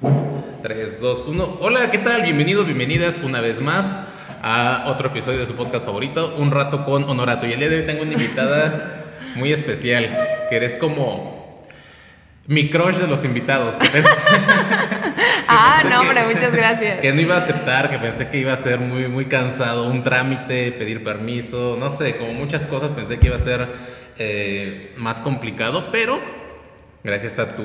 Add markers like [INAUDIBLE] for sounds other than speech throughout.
3, 2, 1. Hola, ¿qué tal? Bienvenidos, bienvenidas una vez más a otro episodio de su podcast favorito, Un Rato con Honorato. Y el día de hoy tengo una invitada [LAUGHS] muy especial, que eres como mi crush de los invitados. [LAUGHS] ah, no, hombre, muchas gracias. Que no iba a aceptar, que pensé que iba a ser muy, muy cansado, un trámite, pedir permiso, no sé, como muchas cosas pensé que iba a ser eh, más complicado, pero gracias a tu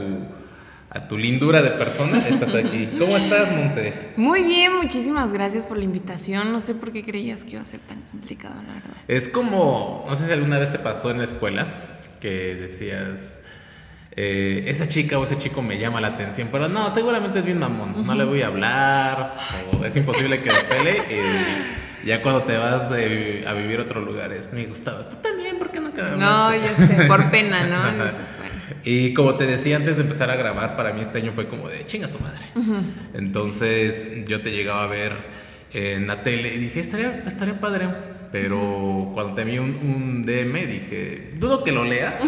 a tu lindura de persona, estás aquí. ¿Cómo estás, Monse? Muy bien, muchísimas gracias por la invitación. No sé por qué creías que iba a ser tan complicado, la verdad. Es como, no sé si alguna vez te pasó en la escuela que decías, eh, esa chica o ese chico me llama la atención, pero no, seguramente es bien mamón, no le voy a hablar, o es imposible que me pele. Y ya cuando te vas eh, a vivir a otros lugares, me gustabas. Tú también, ¿por qué no No, yo sé, por pena, ¿no? [LAUGHS] Y como te decía antes de empezar a grabar, para mí este año fue como de chinga su madre. Entonces yo te llegaba a ver en la tele y dije, estaría, estaría padre. Pero cuando te vi un, DM dije, dudo que lo lea,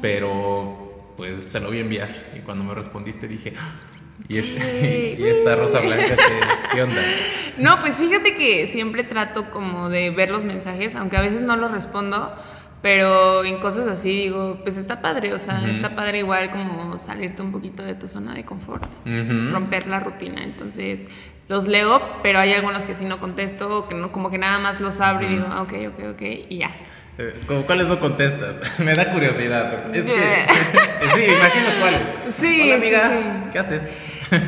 pero pues se lo voy a enviar. Y cuando me respondiste dije, ah, ¿Y, este, [LAUGHS] y, esta rosa blanca, ¿qué, onda? No, pues fíjate que siempre trato como de ver los mensajes, aunque a veces no los respondo, pero en cosas así digo, pues está padre, o sea, está padre igual como salirte un poquito de tu zona de confort, romper la rutina. Entonces, los leo, pero hay algunos que sí no contesto, que no, como que nada más los abro y digo, ah, ok, ok, ok, y ya. Eh, ¿Cuáles no contestas? [LAUGHS] Me da curiosidad. Es que, [LAUGHS] [LAUGHS] sí, imagino cuáles. Sí, Hola, amiga, sí, ¿qué haces?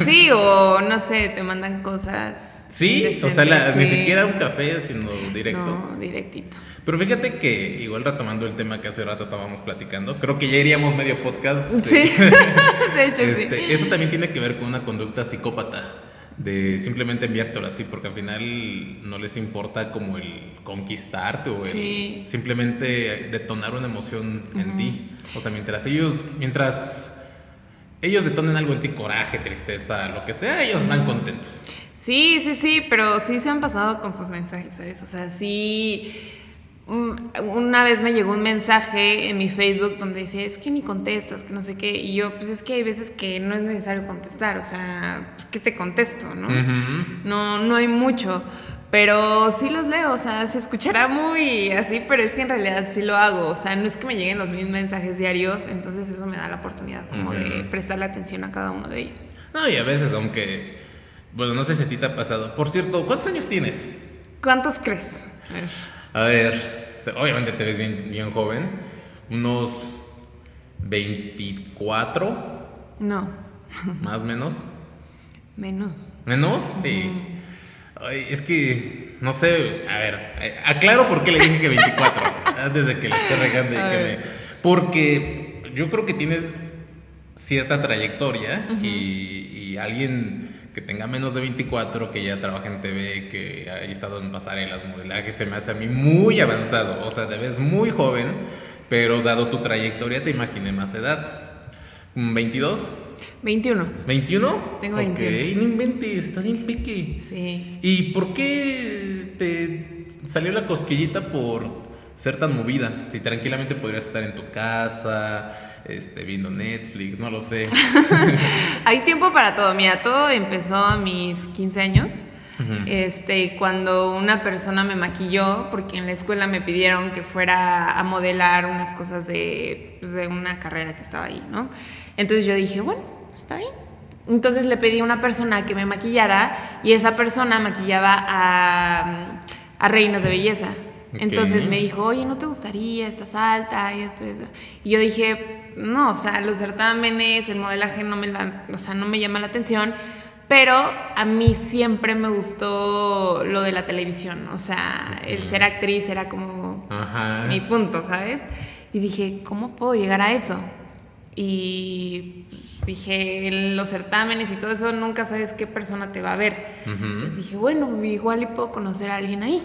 Sí, o no sé, te mandan cosas. Sí, o sea, ni siquiera un café, sino directo. No, directito. Pero fíjate que, igual retomando el tema que hace rato estábamos platicando, creo que ya iríamos medio podcast. Sí, [LAUGHS] de hecho sí. Este, eso también tiene que ver con una conducta psicópata, de simplemente enviártelo así, porque al final no les importa como el conquistarte o el simplemente detonar una emoción en ti. O sea, mientras ellos, mientras ellos detonen algo en ti, coraje, tristeza, lo que sea, ellos están contentos. Sí, sí, sí, pero sí se han pasado con sus mensajes, ¿sabes? O sea, sí una vez me llegó un mensaje en mi Facebook donde decía, es que ni contestas, que no sé qué, y yo, pues es que hay veces que no es necesario contestar, o sea, pues que te contesto, ¿no? No, no hay mucho, pero sí los leo, o sea, se escuchará muy así, pero es que en realidad sí lo hago, o sea, no es que me lleguen los mismos mensajes diarios, entonces eso me da la oportunidad como de prestarle atención a cada uno de ellos. No, y a veces, aunque, bueno, no sé si a ti te ha pasado, por cierto, ¿cuántos años tienes? ¿Cuántos crees? A ver. A ver, obviamente te ves bien, bien joven. Unos 24. No. Más o menos. Menos. ¿Menos? Sí. Ay, es que, no sé, a ver, eh, aclaro por qué le dije que 24, [LAUGHS] antes de que le esté regando y que me... Porque yo creo que tienes cierta trayectoria y, y alguien que tenga menos de 24, que ya trabaja en TV, que haya estado en pasarelas, modelaje, se me hace a mí muy avanzado. O sea, te ves muy joven, pero dado tu trayectoria te imaginé más edad. ¿22? 21. ¿21? Tengo 21. Ok, no inventes, estás bien piqui. Sí. ¿Y por qué te salió la cosquillita por ser tan movida? Si tranquilamente podrías estar en tu casa, este, viendo Netflix, no lo sé. [LAUGHS] Hay tiempo para todo. Mira, todo empezó a mis 15 años. Este, cuando una persona me maquilló, porque en la escuela me pidieron que fuera a modelar unas cosas de, pues, de una carrera que estaba ahí, ¿no? Entonces yo dije, bueno, está bien. Entonces le pedí a una persona que me maquillara y esa persona maquillaba a, a reinas de belleza. Entonces me dijo, oye, ¿no te gustaría? Estás alta y esto y eso. Y yo dije, no, o sea, los certámenes, el modelaje no me, o sea, no me llama la atención. Pero a mí siempre me gustó lo de la televisión. O sea, el ser actriz era como mi punto, ¿sabes? Y dije, ¿cómo puedo llegar a eso? Y dije, los certámenes y todo eso, nunca sabes qué persona te va a ver. Entonces dije, bueno, igual y puedo conocer a alguien ahí.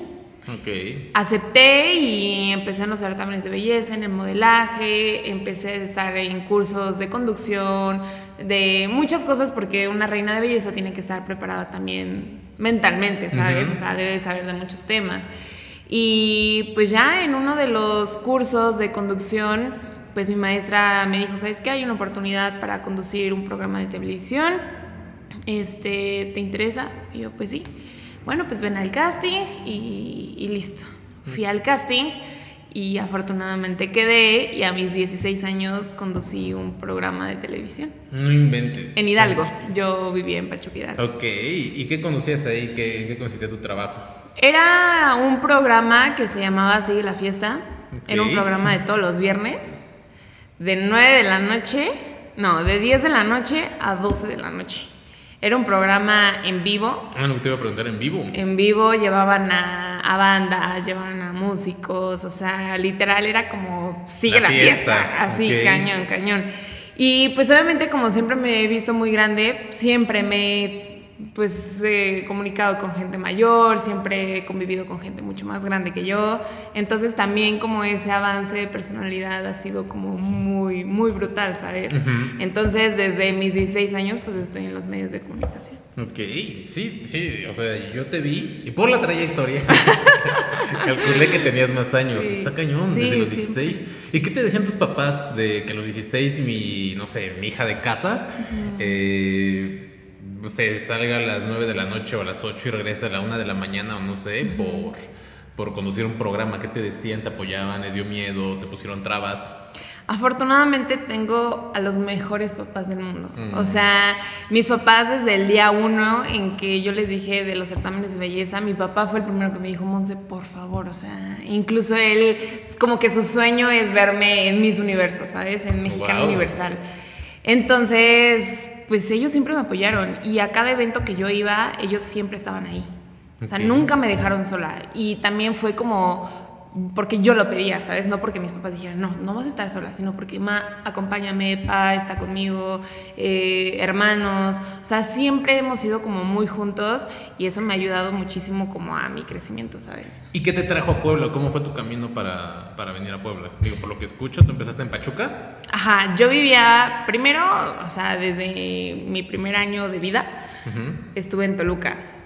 Acepté y empecé a los certámenes de belleza, en el modelaje, empecé a estar en cursos de conducción, de muchas cosas, porque una reina de belleza tiene que estar preparada también mentalmente, ¿sabes? O sea, debe saber de muchos temas. Y pues ya en uno de los cursos de conducción, pues mi maestra me dijo, ¿sabes qué? Hay una oportunidad para conducir un programa de televisión este, ¿te interesa? Y yo, pues sí. Bueno, pues ven al casting y, y listo. Fui al casting y afortunadamente quedé y a mis 16 años conducí un programa de televisión. No inventes. En Hidalgo, yo vivía en Pachuca Hidalgo. Ok, ¿y qué conducías ahí? ¿Qué, ¿En qué consistía tu trabajo? Era un programa que se llamaba Sigue la Fiesta. Era un programa de todos los viernes, de 9 de la noche, no, de 10 de la noche a 12 de la noche. Era un programa en vivo. Ah, no, te iba a preguntar en vivo. En vivo llevaban a, a bandas, llevaban a músicos, o sea, literal era como sigue La la, fiesta, fiesta, así, cañón, cañón. Y pues obviamente como siempre me he visto muy grande, siempre me he pues he comunicado con gente mayor, siempre he convivido con gente mucho más grande que yo, entonces también como ese avance de personalidad ha sido como muy, muy brutal, ¿sabes? Entonces desde mis 16 años pues estoy en los medios de comunicación. Ok, sí, sí, o sea, yo te vi y por la trayectoria [LAUGHS] calculé que tenías más años. Sí. Está cañón, Sí, desde los sí. 16. ¿Y qué te decían tus papás de que a los 16 mi, no sé, mi hija de casa, eh, sé, salga a las 9 de la noche o a las 8 y regresa a la 1 de la mañana o no sé, por, por conducir un programa? ¿Qué te decían? ¿Te apoyaban? ¿Les dio miedo? ¿Te pusieron trabas? Afortunadamente tengo a los mejores papás del mundo. O sea, mis papás desde el día uno en que yo les dije de los certámenes de belleza, mi papá fue el primero que me dijo, Monse, por favor, o sea, incluso él, como que su sueño es verme en mis universos, ¿sabes? En Mexicano Wow. Universal. Entonces, pues ellos siempre me apoyaron y a cada evento que yo iba, ellos siempre estaban ahí. O sea, nunca me dejaron sola. Y también fue como porque yo lo pedía, ¿sabes? No porque mis papás dijeran, no, no vas a estar sola, sino porque, ma, acompáñame, pa, está conmigo, eh, hermanos. O sea, siempre hemos sido como muy juntos y eso me ha ayudado muchísimo como a mi crecimiento, ¿sabes? ¿Y qué te trajo a Puebla? ¿Cómo fue tu camino para, para venir a Puebla? Digo, por lo que escucho, tú empezaste en Pachuca. Ajá, yo vivía primero, o sea, desde mi primer año de vida, estuve en Toluca.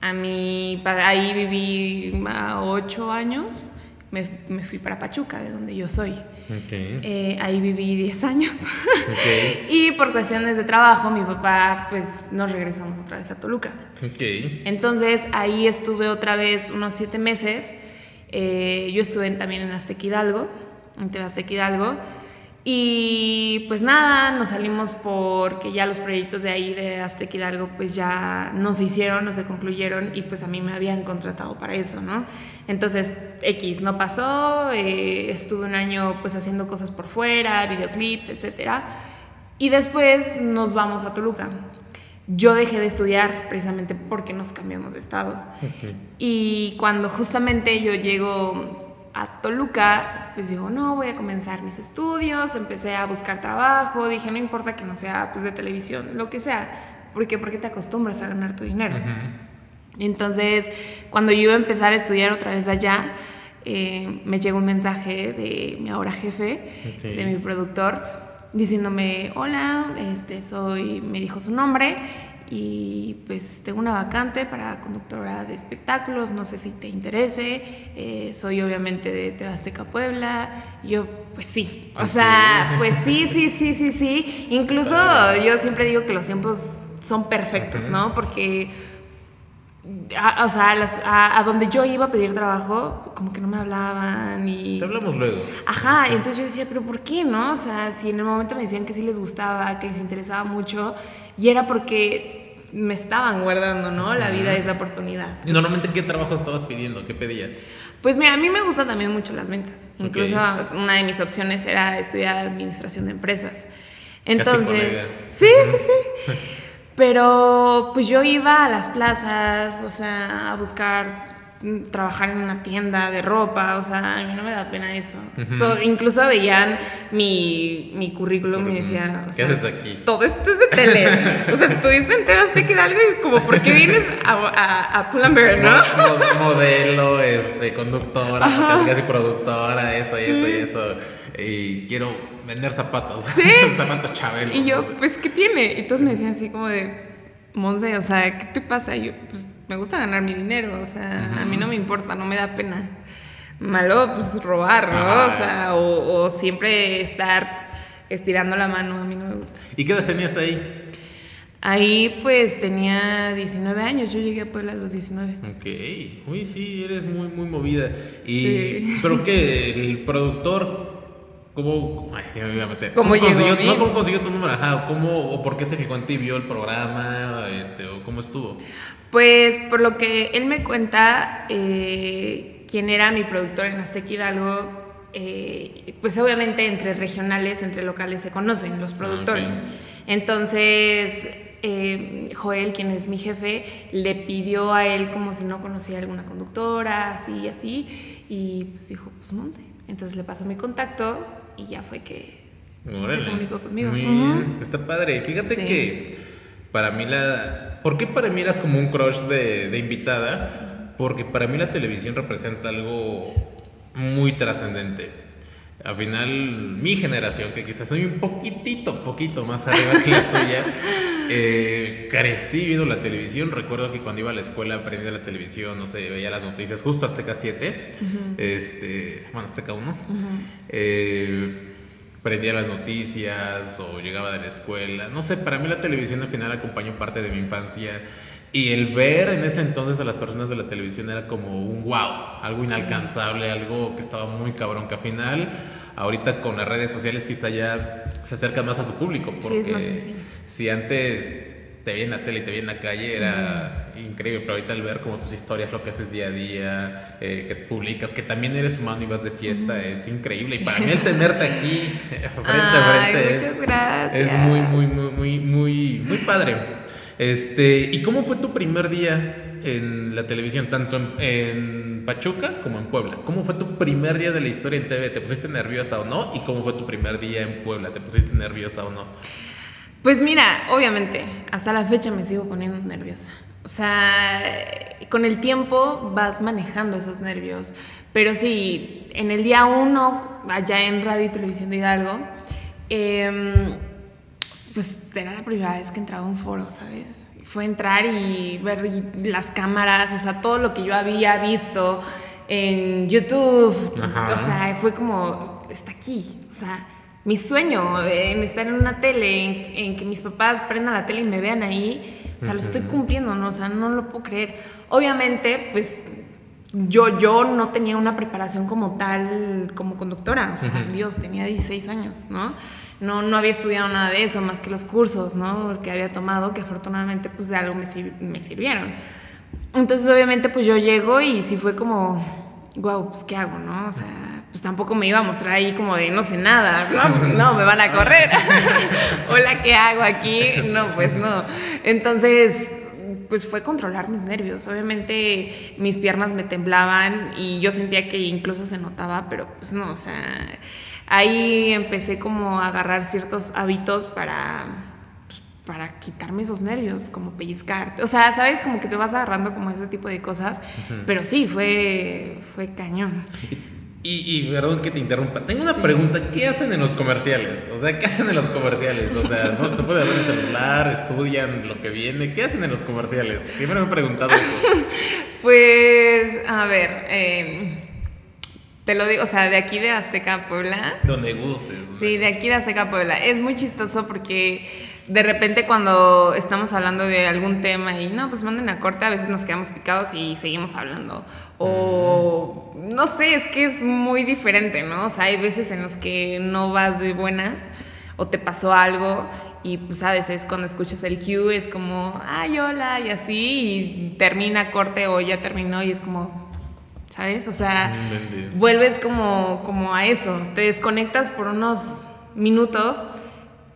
A mi, ahí viví a ocho años, me, me fui para Pachuca, de donde yo soy. Ok. Eh, ahí viví 10 años. Ok. [LAUGHS] y por cuestiones de trabajo, mi papá, pues nos regresamos otra vez a Toluca. Ok. Entonces ahí estuve otra vez unos siete meses. Eh, yo estuve también en Aztec Hidalgo, en TV Aztec Hidalgo. Y pues nada, nos salimos porque ya los proyectos de ahí de Aztec Hidalgo pues ya no se hicieron, no se concluyeron y pues a mí me habían contratado para eso, ¿no? Entonces X no pasó, eh, estuve un año pues haciendo cosas por fuera, videoclips, etcétera. Y después nos vamos a Toluca. Yo dejé de estudiar precisamente porque nos cambiamos de estado. Ok. Y cuando justamente yo llego a Toluca, pues digo, no, voy a comenzar mis estudios, empecé a buscar trabajo, dije, no importa que no sea pues de televisión, lo que sea, porque porque te acostumbras a ganar tu dinero. Entonces, cuando yo iba a empezar a estudiar otra vez allá, eh, me llegó un mensaje de mi ahora jefe, de mi productor, diciéndome, hola, este, soy, me dijo su nombre y pues tengo una vacante para conductora de espectáculos, no sé si te interese, eh, soy obviamente de Tebasteca Puebla, yo pues sí, o sea, pues sí, sí, sí, sí, sí, incluso yo siempre digo que los tiempos son perfectos, ¿no? Porque a, o sea, las- a- a donde yo iba a pedir trabajo, como que no me hablaban y... Te hablamos luego. Ajá, y entonces yo decía, pero ¿por qué no? O sea, si en el momento me decían que sí les gustaba, que les interesaba mucho, y era porque me estaban guardando, ¿no? La vida, esa oportunidad. ¿Y normalmente qué trabajo estabas pidiendo? ¿Qué pedías? Pues mira, a mí me gustan también mucho las ventas. Incluso una de mis opciones era estudiar administración de empresas. Entonces, [LAUGHS] sí, sí, sí. Pero pues yo iba a las plazas, o sea, a buscar trabajar en una tienda de ropa, o sea, a mí no me da pena eso. Todo- incluso veían mi, mi currículum y decía, o ¿Qué haces aquí? todo esto es de tele. o sea, estuviste en TV Azteca Hidalgo y como, ¿por qué vienes a, a, a Pull&Bear, no? Mo- Modelo, este, conductora, casi, casi productora, esto y esto y esto. Y quiero vender zapatos. Sí. [LAUGHS] zapatos Chabelo. Y yo, pues, ¿qué tiene? Y todos me decían así como de, Monse, o sea, ¿qué te pasa? Y yo, pues, me gusta ganar mi dinero, o sea, a mí no me importa, no me da pena. Malo, pues, robar, ¿no? O sea, o, o siempre estar estirando la mano, a mí no me gusta. ¿Y qué edad tenías ahí? Ahí pues tenía 19 años, yo llegué a Puebla a los 19. Ok, uy, sí, eres muy, muy movida. Y, sí. ¿Pero qué? ¿El productor ¿Cómo, ay, me voy a meter. ¿Cómo, consiguió, no, ¿Cómo consiguió tu número? Ajá, ¿cómo, o por qué se fijó en ti, vio el programa, este, o cómo estuvo? Pues por lo que él me cuenta, eh, quien era mi productor en Azteca Hidalgo, eh, pues obviamente entre regionales, entre locales se conocen los productores. Ah, Entonces, eh, Joel, quien es mi jefe, le pidió a él como si no conocía alguna conductora, así y así, y pues dijo, pues Monse. Entonces le pasó mi contacto y ya fue que se comunicó conmigo. Está padre. Fíjate que para mí la... ¿Por qué para mí eras como un crush de, de invitada? Porque para mí la televisión representa algo muy trascendente. Al final, mi generación, que quizás soy un poquitito, poquito más arriba que la tuya, [LAUGHS] eh, crecí viendo la televisión. Recuerdo que cuando iba a la escuela aprendí la televisión, no sé, veía las noticias justo Azteca 7, este, bueno, Azteca 1. Eh, prendía las noticias o llegaba de la escuela. No sé, para mí la televisión al final acompañó parte de mi infancia. Y el ver en ese entonces a las personas de la televisión era como un wow, algo inalcanzable, algo que estaba muy cabrón, que al final ahorita con las redes sociales quizá ya se acerca más a su público. Porque sí, es más. Si antes te veía en la tele y te veía en la calle era increíble, pero ahorita al ver como tus historias, lo que haces día a día, eh, que publicas, que también eres humano y vas de fiesta, es increíble. Y para mí el tenerte aquí [LAUGHS] frente a frente es, es muy, muy, muy, muy, muy, muy padre. Este, ¿Y cómo fue tu primer día en la televisión, tanto en, Pachuca como en Puebla. ¿Cómo fue tu primer día de la historia en TV? ¿Te pusiste nerviosa o no? ¿Y cómo fue tu primer día en Puebla? ¿Te pusiste nerviosa o no? Pues mira, obviamente, hasta la fecha me sigo poniendo nerviosa. O sea, con el tiempo vas manejando esos nervios. Pero sí, en el día uno, allá en Radio y Televisión de Hidalgo, em, pues era la primera vez que entraba a un foro, ¿sabes? fue entrar y ver las cámaras, o sea, todo lo que yo había visto en YouTube, o sea, fue como, está aquí, o sea, mi sueño en estar en una tele, en, que mis papás prendan la tele y me vean ahí, o sea, lo estoy cumpliendo, ¿no? O sea, no lo puedo creer. Obviamente, pues yo, yo no tenía una preparación como tal, como conductora, o sea, Dios, tenía 16 años, ¿no? no, no había estudiado nada de eso, más que los cursos, ¿no? Que había tomado, que afortunadamente pues de algo me, me sirvieron. Entonces obviamente pues yo llego y sí fue como, wow, pues ¿qué hago, no? O sea, pues tampoco me iba a mostrar ahí como de no sé nada, no, [LAUGHS] no me van a correr. [LAUGHS] Hola, ¿qué hago aquí? No, pues no. Entonces pues fue controlar mis nervios. Obviamente mis piernas me temblaban y yo sentía que incluso se notaba, pero pues no, o sea, ahí empecé como a agarrar ciertos hábitos para, pues, para quitarme esos nervios, como pellizcar. O sea, sabes, como que te vas agarrando como ese tipo de cosas, pero sí, fue, fue cañón. Y, y, perdón que te interrumpa, tengo una pregunta, ¿qué hacen en los comerciales? O sea, ¿qué hacen en los comerciales? O sea, ¿no se puede abrir el celular, estudian lo que viene? ¿Qué hacen en los comerciales? Siempre me he preguntado eso. [LAUGHS] pues, a ver, eh, te lo digo, o sea, de aquí de Azteca Puebla. Donde gustes. Sí, de aquí de Azteca Puebla. Es muy chistoso porque de repente cuando estamos hablando de algún tema y no, pues manden a corte, a veces nos quedamos picados y seguimos hablando. O no sé, es que es muy diferente, ¿no? O sea, hay veces en los que no vas de buenas o te pasó algo y pues sabes, es cuando escuchas el cue, es como, ay, hola, y así, y termina corte o ya terminó y es como, ¿sabes? O sea, vuelves como, como a eso, te desconectas por unos minutos,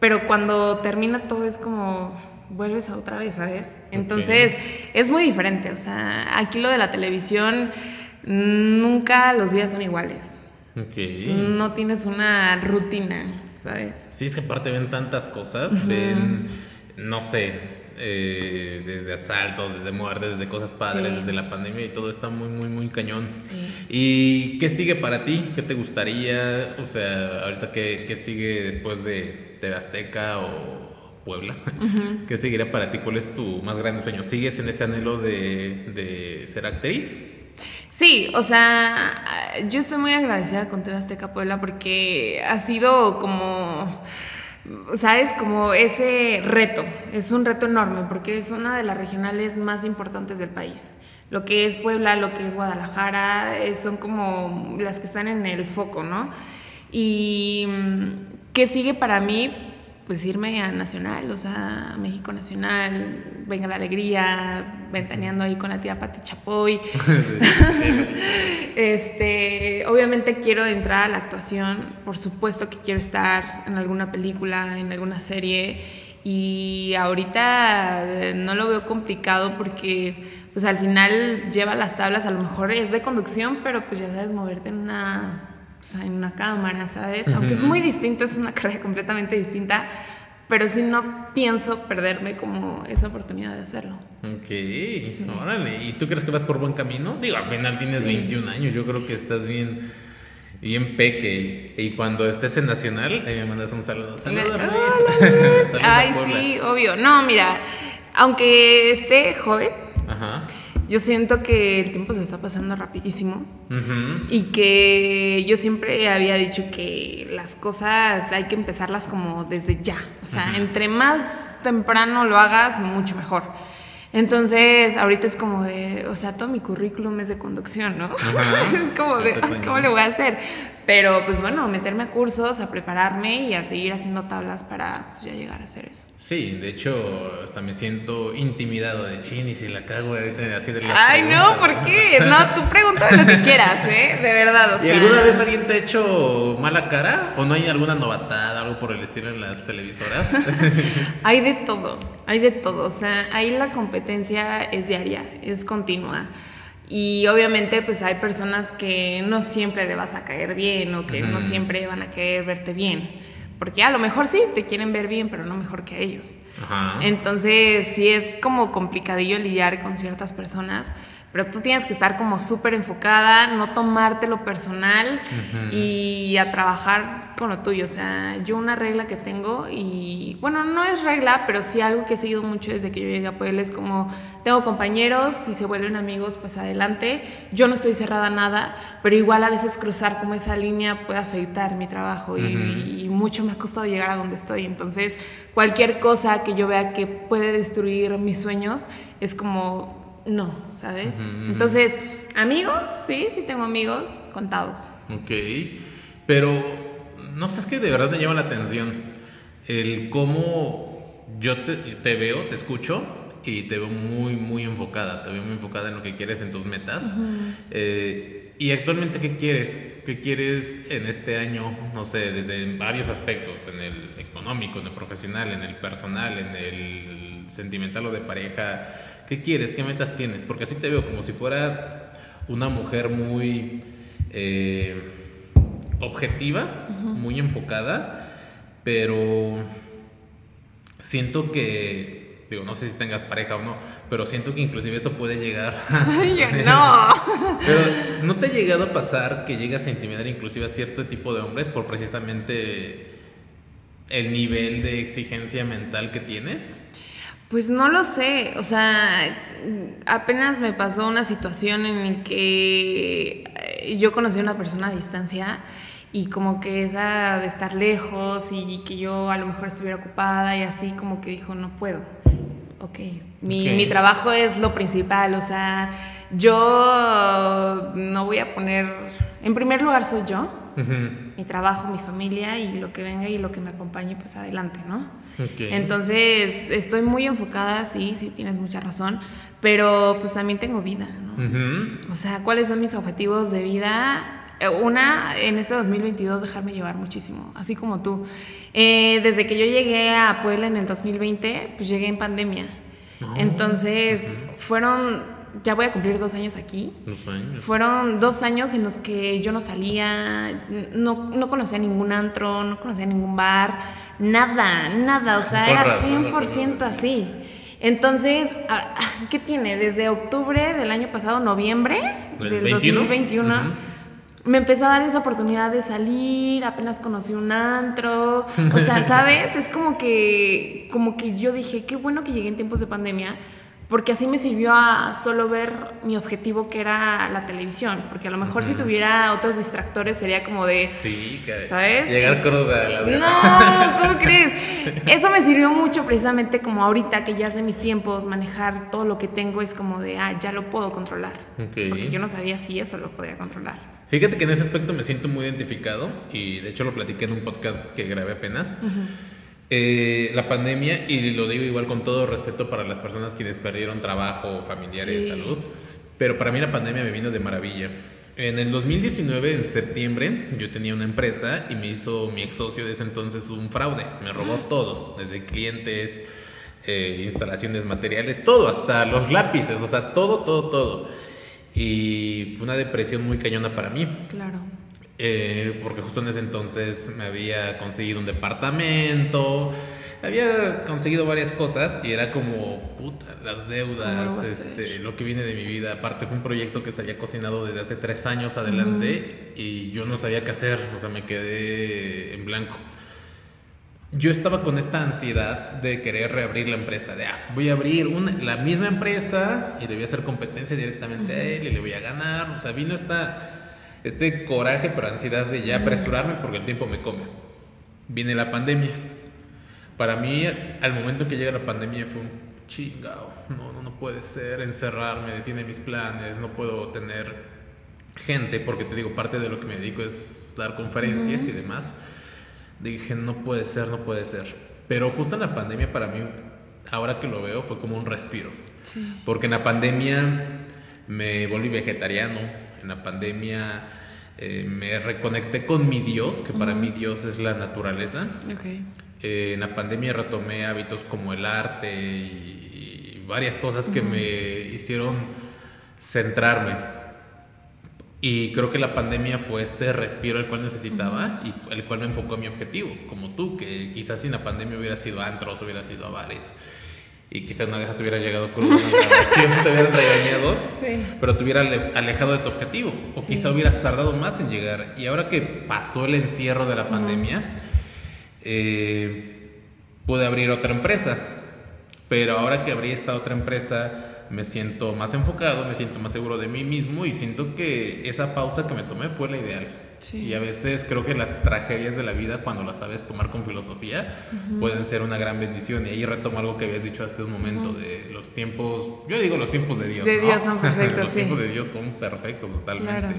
pero cuando termina todo es como vuelves a otra vez, ¿sabes? Entonces, es muy diferente, o sea, aquí lo de la televisión, nunca los días son iguales. No tienes una rutina, ¿sabes? Sí, es que aparte ven tantas cosas, ven, no sé, eh, desde asaltos, desde muertes, desde cosas padres, desde la pandemia y todo está muy, muy, muy cañón. ¿Y qué sigue para ti? ¿Qué te gustaría? O sea, ahorita, ¿qué, qué sigue después de, de Azteca o Puebla? [LAUGHS] ¿Qué seguirá para ti? ¿Cuál es tu más grande sueño? ¿Sigues en ese anhelo de, de ser actriz? Sí, o sea, yo estoy muy agradecida con TV Azteca Puebla porque ha sido como ¿sabes? Como ese reto, es un reto enorme porque es una de las regionales más importantes del país. Lo que es Puebla, lo que es Guadalajara, eh, son como las que están en el foco, ¿no? Y mm, ¿qué sigue para mí? Pues irme a Nacional, o sea, México Nacional, Venga la Alegría, ventaneando ahí con la tía Pati Chapoy. [LAUGHS] este, obviamente quiero entrar a la actuación, por supuesto que quiero estar en alguna película, en alguna serie y ahorita eh, no lo veo complicado porque pues al final lleva las tablas, a lo mejor es de conducción, pero pues ya sabes moverte en una, en una cámara, ¿sabes? Aunque es muy distinto, es una [LAUGHS] carrera completamente distinta, pero sí no pienso perderme como esa oportunidad de hacerlo. Ok, órale. ¿Y tú crees que vas por buen camino? Digo, al final tienes 21 años, yo creo que estás bien bien peque. Y cuando estés en Nacional, ahí me mandas un saludo. Saludos, [LAUGHS] Ay, sí, obvio. No, mira, aunque esté joven, yo siento que el tiempo se está pasando rapidísimo. Y que yo siempre había dicho que las cosas hay que empezarlas como desde ya. O sea, entre más temprano lo hagas, mucho mejor. Entonces, ahorita es como de, o sea, todo mi currículum es de conducción, ¿no? [LAUGHS] es como de, ¿cómo le voy a hacer? Pero pues bueno, meterme a cursos, a prepararme y a seguir haciendo tablas para pues, ya llegar a hacer eso. Sí, de hecho, hasta me siento intimidado de chin y si la cago así de la Ay, no, ¿por qué? No, tú pregúntame lo que quieras, ¿eh? De verdad, o sea. ¿Y alguna vez alguien te ha hecho mala cara? ¿O no hay alguna novatada, algo por el estilo en las televisoras? [LAUGHS] hay de todo, hay de todo. O sea, ahí la competencia es diaria, es continua. Y obviamente pues hay personas que no siempre le vas a caer bien o que no siempre van a querer verte bien. Porque a lo mejor sí, te quieren ver bien, pero no mejor que ellos. Entonces sí es como complicadillo lidiar con ciertas personas pero tú tienes que estar como súper enfocada, no tomártelo personal y a trabajar con lo tuyo. O sea, yo una regla que tengo y, bueno, no es regla, pero sí algo que he seguido mucho desde que yo llegué a Puebla es como, tengo compañeros, si se vuelven amigos, pues adelante. Yo no estoy cerrada a nada, pero igual a veces cruzar como esa línea puede afectar mi trabajo y, y mucho me ha costado llegar a donde estoy. Entonces, cualquier cosa que yo vea que puede destruir mis sueños es como no, ¿sabes? Entonces, amigos, sí, sí tengo amigos contados. Ok, pero no sé, es que de verdad me llama la atención el cómo yo te, veo, te escucho y te veo muy, muy enfocada, te veo muy enfocada en lo que quieres, en tus metas. Eh, y actualmente, ¿qué quieres? ¿Qué quieres en este año? No sé, desde varios aspectos, en el económico, en el profesional, en el personal, en el sentimental o de pareja ¿Qué quieres? ¿Qué metas tienes? Porque así te veo como si fueras una mujer muy eh, objetiva, muy enfocada, pero siento que, digo, no sé si tengas pareja o no, pero siento que inclusive eso puede llegar. [LAUGHS] no. [LAUGHS] pero ¿no te ha llegado a pasar que llegas a intimidar inclusive a cierto tipo de hombres por precisamente el nivel de exigencia mental que tienes? Pues no lo sé, o sea, apenas me pasó una situación en la que eh, yo conocí a una persona a distancia y como que esa de estar lejos y que yo a lo mejor estuviera ocupada y así como que dijo, no puedo. Ok, mi, mi trabajo es lo principal, o sea, yo no voy a poner, en primer lugar soy yo, mi trabajo, mi familia y lo que venga y lo que me acompañe, pues adelante, ¿no? Entonces, estoy muy enfocada, sí, sí, tienes mucha razón, pero pues también tengo vida, ¿no? O sea, ¿cuáles son mis objetivos de vida? Eh, una, en este 2022, dejarme llevar muchísimo, así como tú. Eh, desde que yo llegué a Puebla en el 2020, pues llegué en pandemia. Entonces, fueron ya voy a cumplir dos años aquí. Dos años. Fueron dos años en los que yo no salía, no, no conocía ningún antro, no conocía ningún bar, nada, nada, o sea, [LAUGHS] era 100% así. Entonces, ah, [LAUGHS] ¿qué tiene? Desde octubre del año pasado, noviembre del 2021. Me empezó a dar esa oportunidad de salir, apenas conocí un antro, o sea, [LAUGHS] ¿sabes? Es como que, como que yo dije, qué bueno que llegué en tiempos de pandemia, porque así me sirvió a solo ver mi objetivo que era la televisión, porque a lo mejor si tuviera otros distractores sería como de, sí, ¿sabes? Llegar cruda a la No, [LAUGHS] ¿cómo crees? [LAUGHS] Eso me sirvió mucho precisamente como ahorita que ya sé mis tiempos, manejar todo lo que tengo es como de, ah, ya lo puedo controlar. Porque yo no sabía si eso lo podía controlar. Fíjate que en ese aspecto me siento muy identificado y de hecho lo platiqué en un podcast que grabé apenas. Eh, la pandemia, y lo digo igual con todo respeto para las personas quienes perdieron trabajo, familiares, salud, pero para mí la pandemia me vino de maravilla. En el 2019, en septiembre, yo tenía una empresa y me hizo mi ex socio de ese entonces un fraude. Me robó ah. todo, desde clientes, eh, instalaciones materiales, todo, hasta los lápices, o sea, todo, todo, todo. Y fue una depresión muy cañona para mí. Claro. Eh, porque justo en ese entonces me había conseguido un departamento, había conseguido varias cosas y era como, puta, las deudas, este, lo que viene de mi vida. Aparte fue un proyecto que se había cocinado desde hace tres años adelante y yo no sabía qué hacer, o sea, me quedé en blanco. Yo estaba con esta ansiedad de querer reabrir la empresa, de, ah, voy a abrir una, la misma empresa y le voy a hacer competencia directamente a él y le voy a ganar. O sea, vino esta este coraje, pero ansiedad de ya apresurarme porque el tiempo me come. Viene la pandemia. Para mí, al momento que llega la pandemia fue un chingado. No, no, no puede ser encerrarme, detiene mis planes, no puedo tener gente, porque te digo, parte de lo que me dedico es dar conferencias y demás. Dije, no puede ser, no puede ser. Pero justo en la pandemia para mí, ahora que lo veo, fue como un respiro. Porque en la pandemia me volví vegetariano, en la pandemia eh, me reconecté con mi Dios, que para mí Dios es la naturaleza. Eh, en la pandemia retomé hábitos como el arte y, varias cosas que me hicieron centrarme. Y creo que la pandemia fue este respiro el cual necesitaba y el cual me enfocó a mi objetivo, como tú, que quizás sin la pandemia hubiera sido antros, hubiera sido a bares y quizás no se hubiera llegado crudo una te hubieran regañado, pero te hubiera alejado de tu objetivo. O quizá hubieras tardado más en llegar. Y ahora que pasó el encierro de la pandemia, eh, pude abrir otra empresa. Pero ahora que abrí esta otra empresa, me siento más enfocado, me siento más seguro de mí mismo y siento que esa pausa que me tomé fue la ideal. Y a veces creo que las tragedias de la vida, cuando las sabes tomar con filosofía, pueden ser una gran bendición. Y ahí retomo algo que habías dicho hace un momento, de los tiempos, yo digo los tiempos de Dios. De Dios son perfectos, [LAUGHS] Los tiempos de Dios son perfectos totalmente.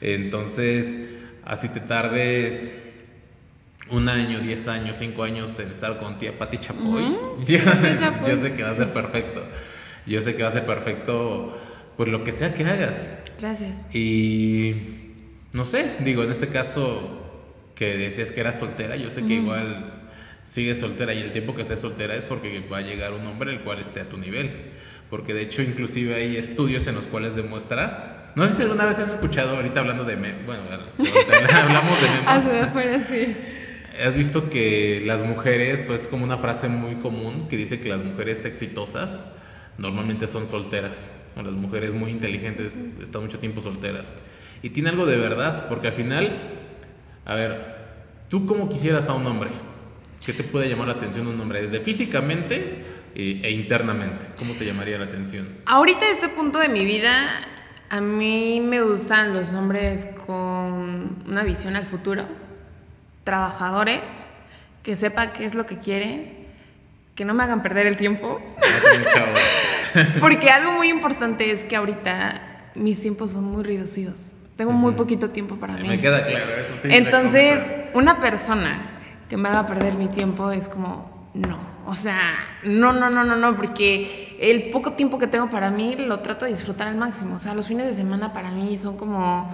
Entonces, así te tardes un año, diez años, cinco años en estar con tía Pati Chapoy, [LAUGHS] yo, yo, sé que va a ser perfecto. Yo sé que va a ser perfecto por lo que sea que hagas. Gracias. Y no sé, digo, en este caso que decías que eras soltera, yo sé que igual sigues soltera y el tiempo que estés soltera es porque va a llegar un hombre el cual esté a tu nivel. Porque de hecho inclusive hay estudios en los cuales demuestra, no sé si alguna vez has escuchado ahorita hablando de, bueno, [LAUGHS] hablamos de memes. sí. Has visto que las mujeres, o es como una frase muy común que dice que las mujeres exitosas normalmente son solteras. Las mujeres muy inteligentes están mucho tiempo solteras. Y tiene algo de verdad, porque al final, a ver, ¿tú cómo quisieras a un hombre? ¿Qué te puede llamar la atención un hombre? Desde físicamente e, internamente. ¿Cómo te llamaría la atención? Ahorita, este punto de mi vida, a mí me gustan los hombres con una visión al futuro, trabajadores, que sepa qué es lo que quieren, que no me hagan perder el tiempo. [LAUGHS] Porque algo muy importante es que ahorita mis tiempos son muy reducidos. Tengo muy poquito tiempo para mí. Me queda claro, eso sí. Entonces, una persona que me haga perder mi tiempo es como, no. O sea, no, no, no, no, no, porque el poco tiempo que tengo para mí lo trato de disfrutar al máximo. O sea, los fines de semana para mí son como...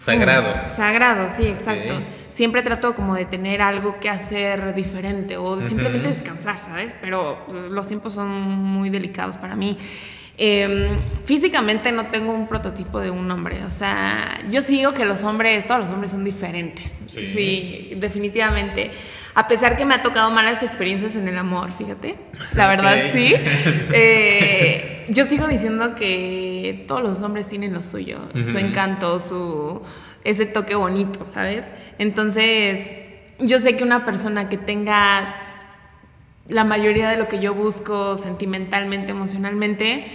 Sagrados. sagrados, sí, exacto. Siempre trato como de tener algo que hacer diferente o de simplemente descansar, ¿sabes? Pero los tiempos son muy delicados para mí. Em, físicamente no tengo un prototipo de un hombre. O sea, yo sigo que los hombres, todos los hombres son diferentes. Sí. definitivamente. A pesar que me ha tocado malas experiencias en el amor, fíjate. La verdad, sí. [LAUGHS] Eh, yo sigo diciendo que todos los hombres tienen lo suyo, su encanto, su ese toque bonito, ¿sabes? Entonces, yo sé que una persona que tenga la mayoría de lo que yo busco sentimentalmente, emocionalmente,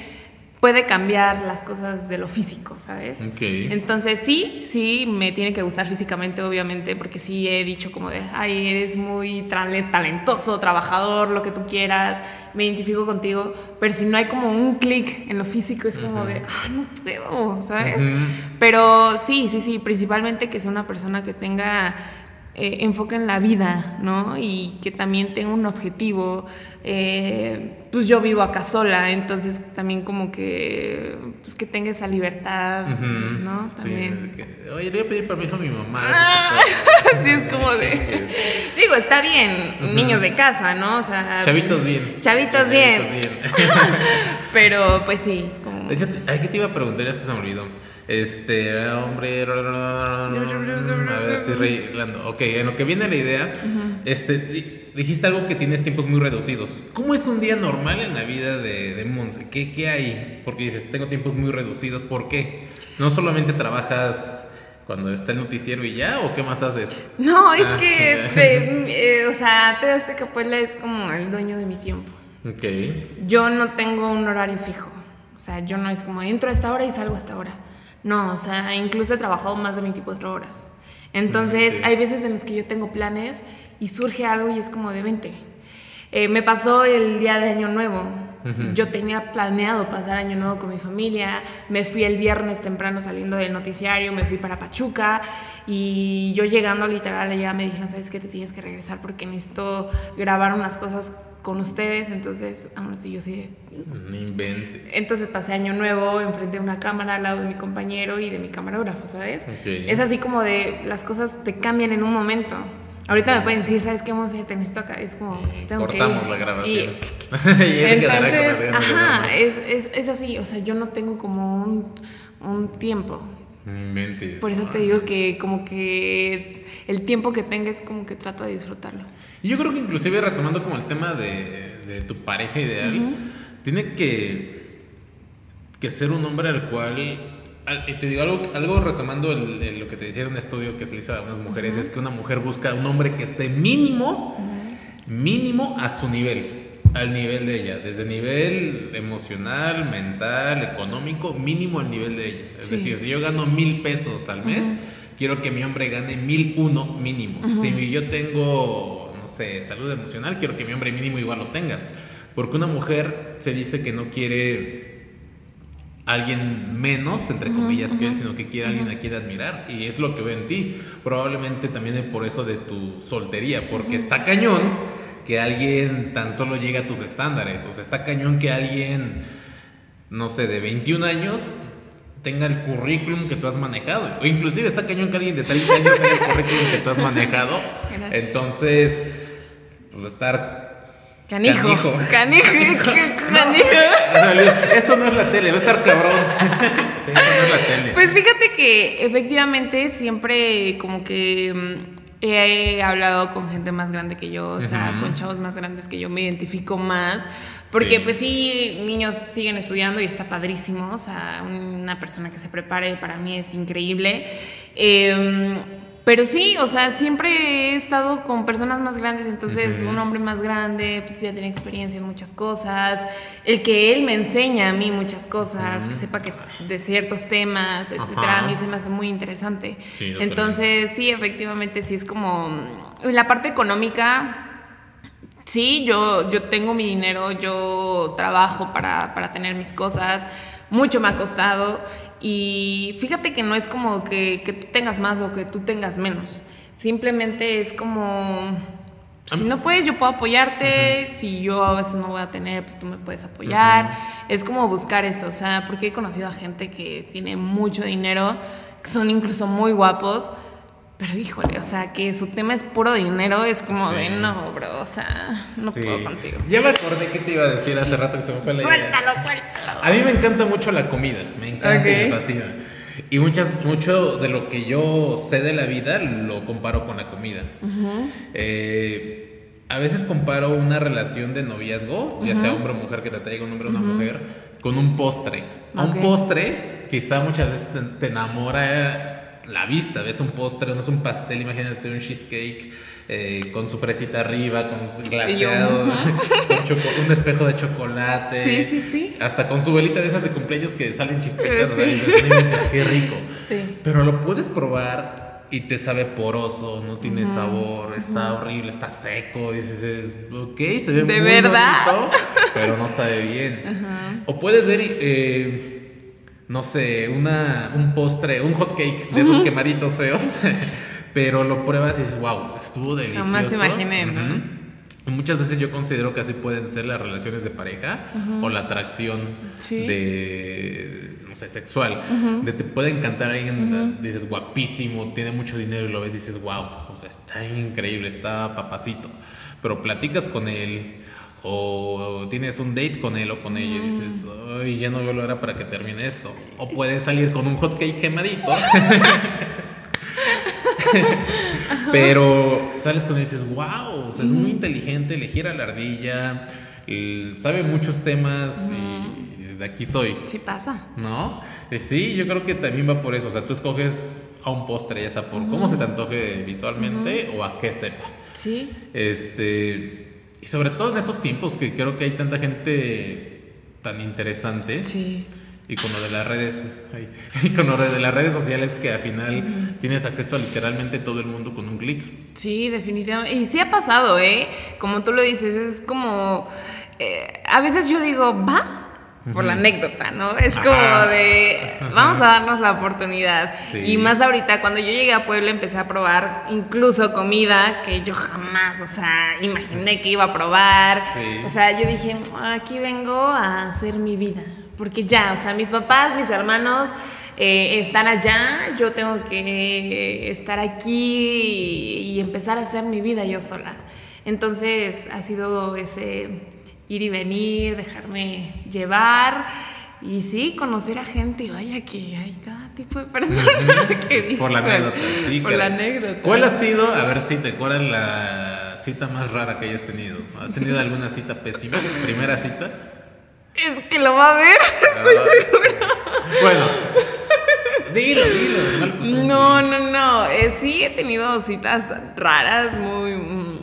puede cambiar las cosas de lo físico, ¿sabes? Entonces sí, sí, me tiene que gustar físicamente, obviamente, porque sí he dicho como de, ay, eres muy talentoso, trabajador, lo que tú quieras, me identifico contigo, pero si no hay como un clic en lo físico, es como de, ah, no puedo, ¿sabes? Pero sí, sí, sí, principalmente que sea una persona que tenga eh, enfoque en la vida, ¿no? Y que también tenga un objetivo. Eh, pues yo vivo acá sola, entonces también como que, pues que tenga esa libertad, ¿no? También. Sí, Oye, le voy a pedir permiso a mi mamá. Ah, [LAUGHS] sí, es como de... [LAUGHS] Digo, está bien, niños de casa, ¿no? O sea... Chavitos bien. Chavitos, bien. [LAUGHS] Pero pues sí. Como... De hecho, ¿qué te iba a preguntar? Ya se me olvidó. Este, hombre. A ver, estoy arreglando. Ok, en lo que viene la idea, este, dijiste algo que tienes tiempos muy reducidos. ¿Cómo es un día normal en la vida de, de Monse? ¿Qué, ¿Qué hay? Porque dices, tengo tiempos muy reducidos. ¿Por qué? ¿No solamente trabajas cuando está el noticiero y ya? ¿O qué más haces? No, es ah, que, eh, o sea, te que pues es como el dueño de mi tiempo. Ok. Yo no tengo un horario fijo. O sea, yo no es como entro a esta hora y salgo a esta hora. No, o sea, incluso he trabajado más de 24 horas. Entonces, hay veces en los que yo tengo planes y surge algo y es como de 20. Eh, me pasó el día de Año Nuevo. Yo tenía planeado pasar Año Nuevo con mi familia. Me fui el viernes temprano saliendo del noticiario, me fui para Pachuca y yo llegando literal allá me dijeron, ¿sabes qué? Te tienes que regresar porque necesito grabar unas cosas con ustedes, entonces, aún así yo sí. No inventes. Entonces pasé año nuevo enfrente de una cámara al lado de mi compañero y de mi camarógrafo, ¿sabes? Es así como de las cosas te cambian en un momento. Ahorita me pueden decir, ¿sabes qué hemos hecho esto acá? Es como, pues tengo Cortamos la grabación. [LAUGHS] [LAUGHS] Y, entonces, ajá, es, es, es, así, o sea, yo no tengo como un, un tiempo. Por eso te digo que como que el tiempo que tengas como que trato de disfrutarlo. Y yo creo que inclusive retomando como el tema de, tu pareja ideal, tiene que, que ser un hombre al cual... te digo algo, algo retomando lo que te decía en un estudio que se le hizo a unas mujeres, es que una mujer busca un hombre que esté mínimo, mínimo a su nivel al nivel de ella, desde nivel emocional, mental, económico, mínimo al nivel de ella. Es decir, si yo gano mil pesos al mes, quiero que mi hombre gane mil uno mínimo. Si yo tengo no sé, salud emocional, quiero que mi hombre mínimo igual lo tenga. Porque una mujer se dice que no quiere alguien menos, entre comillas, que él, sino que quiere alguien a quien admirar. Y es lo que veo en ti. Probablemente también por eso de tu soltería, porque está cañón que alguien tan solo llegue a tus estándares. O sea, está cañón que alguien, no sé, de 21 años tenga el currículum que tú has manejado. O inclusive está cañón que alguien de 30 años tenga el currículum que tú has manejado. Entonces, pues estar... Canijo. Canijo. Canijo. [LAUGHS] esto no es la tele, va a estar cabrón. [LAUGHS] sí, esto no es la tele. Pues fíjate que efectivamente siempre como que mm, he hablado con gente más grande que yo, o sea, con chavos más grandes que yo me identifico más, porque pues sí, niños siguen estudiando y está padrísimo, o sea, una persona que se prepare para mí es increíble. Eh, pero sí, o sea, siempre he estado con personas más grandes, entonces un hombre más grande, pues ya tiene experiencia en muchas cosas, el que él me enseña a mí muchas cosas, que sepa que de ciertos temas, etcétera, a mí se me hace muy interesante. entonces, sí, efectivamente, sí es como la parte económica. Sí, yo, yo tengo mi dinero, yo trabajo para, para tener mis cosas, mucho me ha costado y fíjate que no es como que, que tú tengas más o que tú tengas menos. Simplemente es como, si no puedes, yo puedo apoyarte. Si yo a veces no voy a tener, pues tú me puedes apoyar. Es como buscar eso, o sea, porque he conocido a gente que tiene mucho dinero, que son incluso muy guapos, pero híjole, o sea, que su tema es puro dinero, es como de no, bro, o sea, no puedo contigo. Ya me acordé que te iba a decir hace rato que se me fue la idea. Suéltalo, suéltalo. A mí me encanta mucho la comida, me encanta y me fascina. Y muchas, mucho de lo que yo sé de la vida lo comparo con la comida. Eh, a veces comparo una relación de noviazgo, ya sea hombre o mujer, que te traiga un hombre o una mujer, con un postre. A un postre, quizá muchas veces te enamora la vista, ves un postre, no es un pastel, imagínate un cheesecake, eh, con su fresita arriba, con su glaseado, [LAUGHS] con un espejo de chocolate. Sí, sí, sí. Hasta con su velita de esas de cumpleaños que salen chispitas. Sí. qué rico. Sí. Pero lo puedes probar y te sabe poroso, no tiene sabor, está horrible, está seco. Y dices, ok, se ve ¿De verdad? bonito, pero no sabe bien. [LAUGHS] O puedes ver. Eh, no sé, una, un postre, un hot cake de esos quemaditos feos, [LAUGHS] pero lo pruebas y dices, wow, estuvo delicioso. Jamás imaginé, ¿no? Muchas veces yo considero que así pueden ser las relaciones de pareja o la atracción de, no sé, sexual. De te puede encantar alguien, dices guapísimo, tiene mucho dinero y lo ves y dices, wow, o sea, está increíble, está papacito. Pero platicas con él, o tienes un date con él o con ella y dices, ay, ya no veo la hora para que termine esto. O puedes salir con un hot cake quemadito. [LAUGHS] [LAUGHS] Pero sales con él y dices, wow, es muy inteligente, le gira la ardilla, sabe muchos temas y desde aquí soy. Sí pasa. ¿No? Eh, sí, yo creo que también va por eso. O sea, tú escoges a un postre, ya sea por cómo se te antoje visualmente o a qué sepa. Sí. Este y sobre todo en estos tiempos que creo que hay tanta gente tan interesante. Sí. Y con lo de las redes, [LAUGHS] y con lo de las redes sociales que al final tienes acceso a literalmente todo el mundo con un clic. Sí, definitivamente. Y sí ha pasado, ¿eh? Como tú lo dices, es como... Eh, a veces yo digo, va, por la anécdota, ¿no? Es como de, vamos a darnos la oportunidad. Y más ahorita, cuando yo llegué a Puebla, empecé a probar incluso comida que yo jamás, o sea, imaginé que iba a probar. O sea, yo dije, aquí vengo a hacer mi vida. Porque ya, o sea, mis papás, mis hermanos eh, están allá, yo tengo que estar aquí y empezar a hacer mi vida yo sola. Entonces, ha sido ese ir y venir, dejarme llevar y sí, conocer a gente. Vaya que hay cada tipo de persona [LAUGHS] que Por la anécdota, sí. Por la anécdota. ¿Cuál ha sido, a ver si te acuerdas la cita más rara que hayas tenido? ¿Has tenido alguna cita pésima? ¿Primera cita? Es que lo va a ver, [LAUGHS] estoy segura. Bueno. Dilo, dilo. No, no, no. Eh, sí he tenido citas raras, muy mm,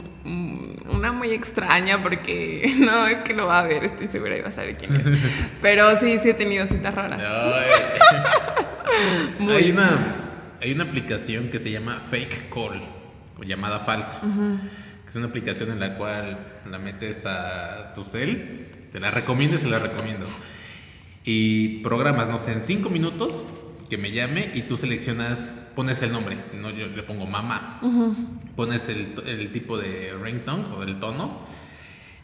una muy extraña porque [LAUGHS] no, es que lo va a ver, estoy segura y va a saber quién es. [LAUGHS] Pero sí, sí he tenido citas raras. hay, una, hay una aplicación que se llama Fake Call, o llamada falsa. que es una aplicación en la cual la metes a tu cel. Te la recomiendo y se la recomiendo. Y programas, no sé, en cinco minutos que me llame y tú seleccionas, pones el nombre, ¿no? yo le pongo mamá, pones el, tipo de ringtone o el tono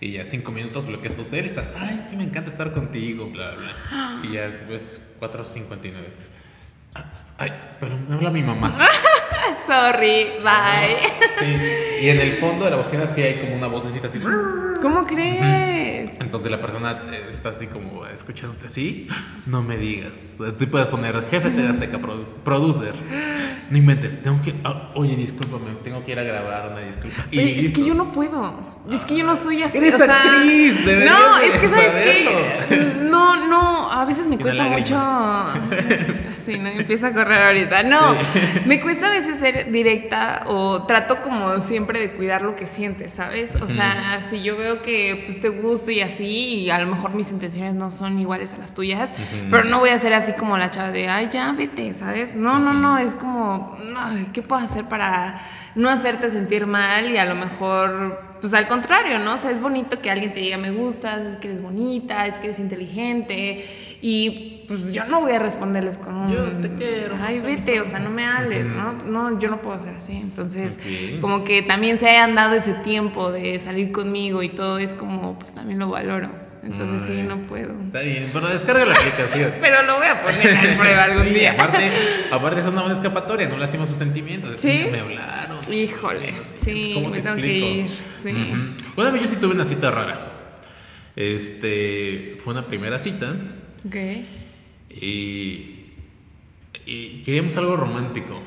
y ya cinco minutos bloqueas tu cel y estás, ay, sí, me encanta estar contigo, bla, bla. [GASPS] Y ya pues 4.59. Ay, pero me habla mi mamá. [LAUGHS] Sorry, bye. sí. Y en el fondo de la bocina sí hay como una vocecita así. ¿Cómo crees? Entonces la persona eh, está así como escuchándote así. No me digas. Tú puedes poner jefe de Azteca, producer. No inventes. Tengo que. Ah, oye, discúlpame. Tengo que ir a grabar una disculpa. Y es que yo no puedo. Es que yo no soy así. Eres actriz, No, es que sabes que. No, no. A veces me cuesta mucho. [LAUGHS] sí, no empieza a correr ahorita. No, me cuesta a veces ser directa o trato como siempre de cuidar lo que sientes, ¿sabes? O sea, si yo veo que pues te gusto y así, y a lo mejor mis intenciones no son iguales a las tuyas, pero no voy a ser así como la chava de, ay, ya vete, ¿sabes? No, no, no, es como, ¿qué puedo hacer para no hacerte sentir mal y a lo mejor pues al contrario, ¿no? O sea, es bonito que alguien te diga me gustas, es que eres bonita, es que eres inteligente y pues yo no voy a responderles con un... Yo te quiero. Ay, vete, o sea, no me hables, ¿no? No, yo no puedo ser así. Entonces, como que también se hayan dado ese tiempo de salir conmigo y todo es como, pues también lo valoro. Entonces sí, no puedo. Está bien, pero descarga la aplicación. [LAUGHS] pero lo voy a poner a prueba algún día. Aparte, [LAUGHS] aparte es una buena escapatoria, no lastima sus sentimientos. Sí. Me hablaron. Híjole, sí, me tengo que ir. Sí. Una vez yo sí tuve una cita rara. Este, fue una primera cita. Ok. Y, y queríamos algo romántico.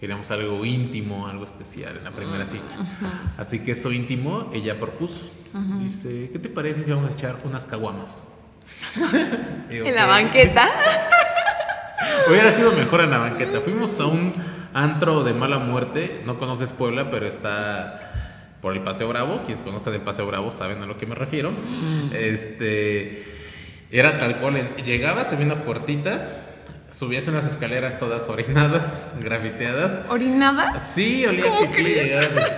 Queríamos algo íntimo, algo especial en la primera cita. Así que eso íntimo ella propuso. Dice, ¿qué te parece si vamos a echar unas caguamas? [LAUGHS] ¿En la banqueta? [LAUGHS] Hubiera sido mejor en la banqueta. Fuimos a un, antro de mala muerte. No conoces Puebla, pero está por el Paseo Bravo. Quienes conozcan el Paseo Bravo saben a lo que me refiero. Mm. Este era tal cual. Llegabas, había una puertita, subías unas escaleras todas orinadas, [LAUGHS] grafiteadas. ¿Orinadas? Sí, olía ¿Cómo pipí, llegabas.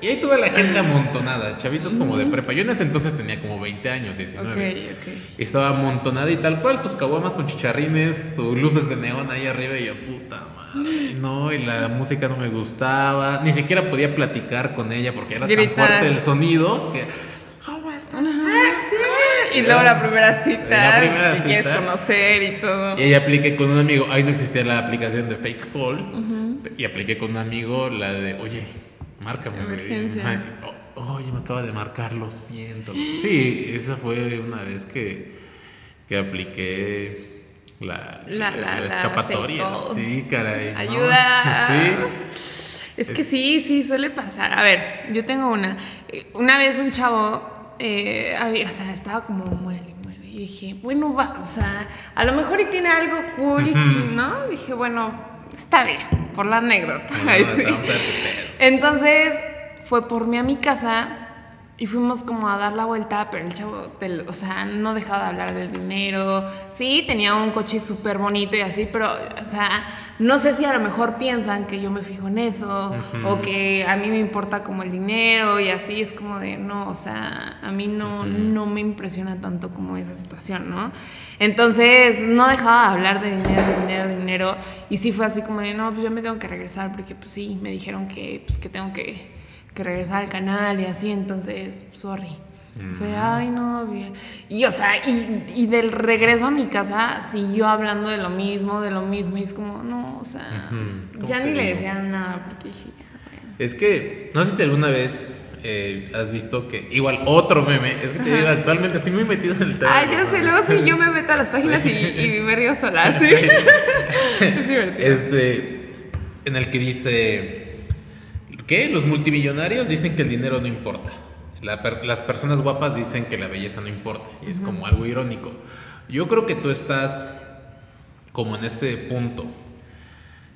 Y hay toda la gente amontonada, chavitos como de prepa. Yo en ese entonces tenía como 20 años, 19. Ok, ok. Y estaba amontonada y tal cual, tus caguamas con chicharrines, tus luces de neón ahí arriba y yo, puta madre. No, y la música no me gustaba. Ni siquiera podía platicar con ella porque era tan fuerte el sonido que. Y luego la primera cita, La primera si quieres cita. conocer y todo. Y ahí apliqué con un amigo, ahí no existía la aplicación de Fake Call, y apliqué con un amigo la de, oye, márcame. güey". Emergencia. Ay, oh, oye, me acaba de marcar, lo siento. [GASPS] Sí, esa fue una vez que, que apliqué la, La- la- la escapatoria. Sí, caray. ¿no? Ayuda. [LAUGHS] Sí. Es que sí, sí, suele pasar. A ver, yo tengo una. Eh, Una vez un chavo, eh, había- o sea, estaba como muere, muere. Y dije, bueno, va, o sea, a lo mejor y tiene algo cool, ¿no? Dije, bueno, está bien, por la anécdota. Sí. Entonces fue por mí a mi casa y fuimos como a dar la vuelta, pero el chavo, o sea, no dejaba de hablar del dinero. Sí, tenía un coche súper bonito y así, pero, o sea, no sé si a lo mejor piensan que yo me fijo en eso o que a mí me importa como el dinero y así es como de, no, o sea, a mí no, no me impresiona tanto como esa situación, ¿no? Entonces, no dejaba de hablar de dinero, de dinero, de dinero. Y sí fue así como de, no, pues yo me tengo que regresar porque, pues sí, me dijeron que, pues, que tengo que, que regresar al canal y así. Entonces, sorry. Fue, ay, no, bien. Y, o sea, y, y del regreso a mi casa siguió hablando de lo mismo, de lo mismo. Y es como, no, o sea, Ujú. ya ¿Cómo ni le decía nada porque dije, ya, bueno. Es que, no sé si alguna vez eh, has visto que, igual, otro meme, es que te digo, actualmente estoy muy metido en el tema. Ah, ya sé, luego sí, yo me meto a las páginas y, y me río sola, [LAUGHS] sí. [LAUGHS] es divertido. Este, en el que dice que los multimillonarios dicen que el dinero no importa. La per- las personas guapas dicen que la belleza no importa. Y es como algo irónico. Yo creo que tú estás como en ese punto.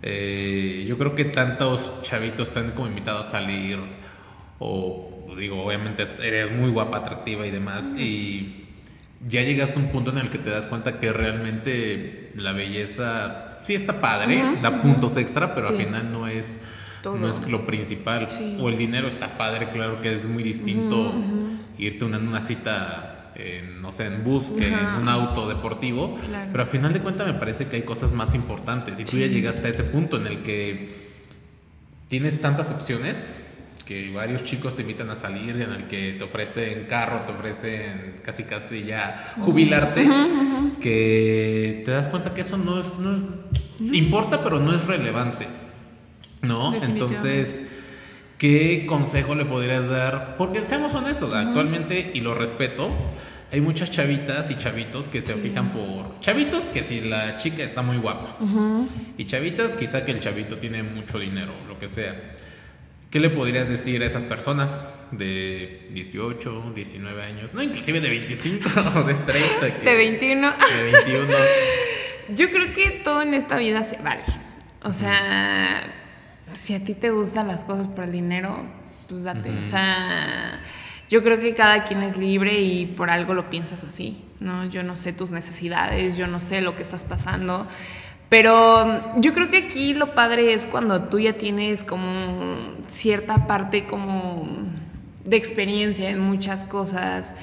Eh, yo creo que tantos chavitos están como invitados a salir. O digo, obviamente eres muy guapa, atractiva y demás. Y ya llegaste a un punto en el que te das cuenta que realmente la belleza sí está padre, da puntos extra, pero al final no es, Todo. no es lo principal. Sí. O el dinero está padre, claro que es muy distinto irte a una, una cita, en, no sé, en bus que en un auto deportivo. Claro. Pero al final de cuentas me parece que hay cosas más importantes. Y tú ya llegaste a ese punto en el que tienes tantas opciones que varios chicos te invitan a salir, en el que te ofrecen carro, te ofrecen casi casi ya jubilarte, que te das cuenta que eso no es, no es importa, pero no es relevante, ¿no? Entonces, ¿qué consejo le podrías dar? Porque seamos honestos, actualmente, y lo respeto, hay muchas chavitas y chavitos que se fijan por... Chavitos que si la chica está muy guapa. Y chavitas quizá que el chavito tiene mucho dinero, lo que sea. ¿Qué le podrías decir a esas personas de 18, 19 años? No, inclusive de 25 [LAUGHS] o de 30. que- De 21. De 21. Yo creo que todo en esta vida se vale. O sea, si a ti te gustan las cosas por el dinero, pues date. O sea, yo creo que cada quien es libre y por algo lo piensas así, ¿no? Yo no sé tus necesidades, yo no sé lo que estás pasando. Pero yo creo que aquí lo padre es cuando tú ya tienes como cierta parte como de experiencia en muchas cosas.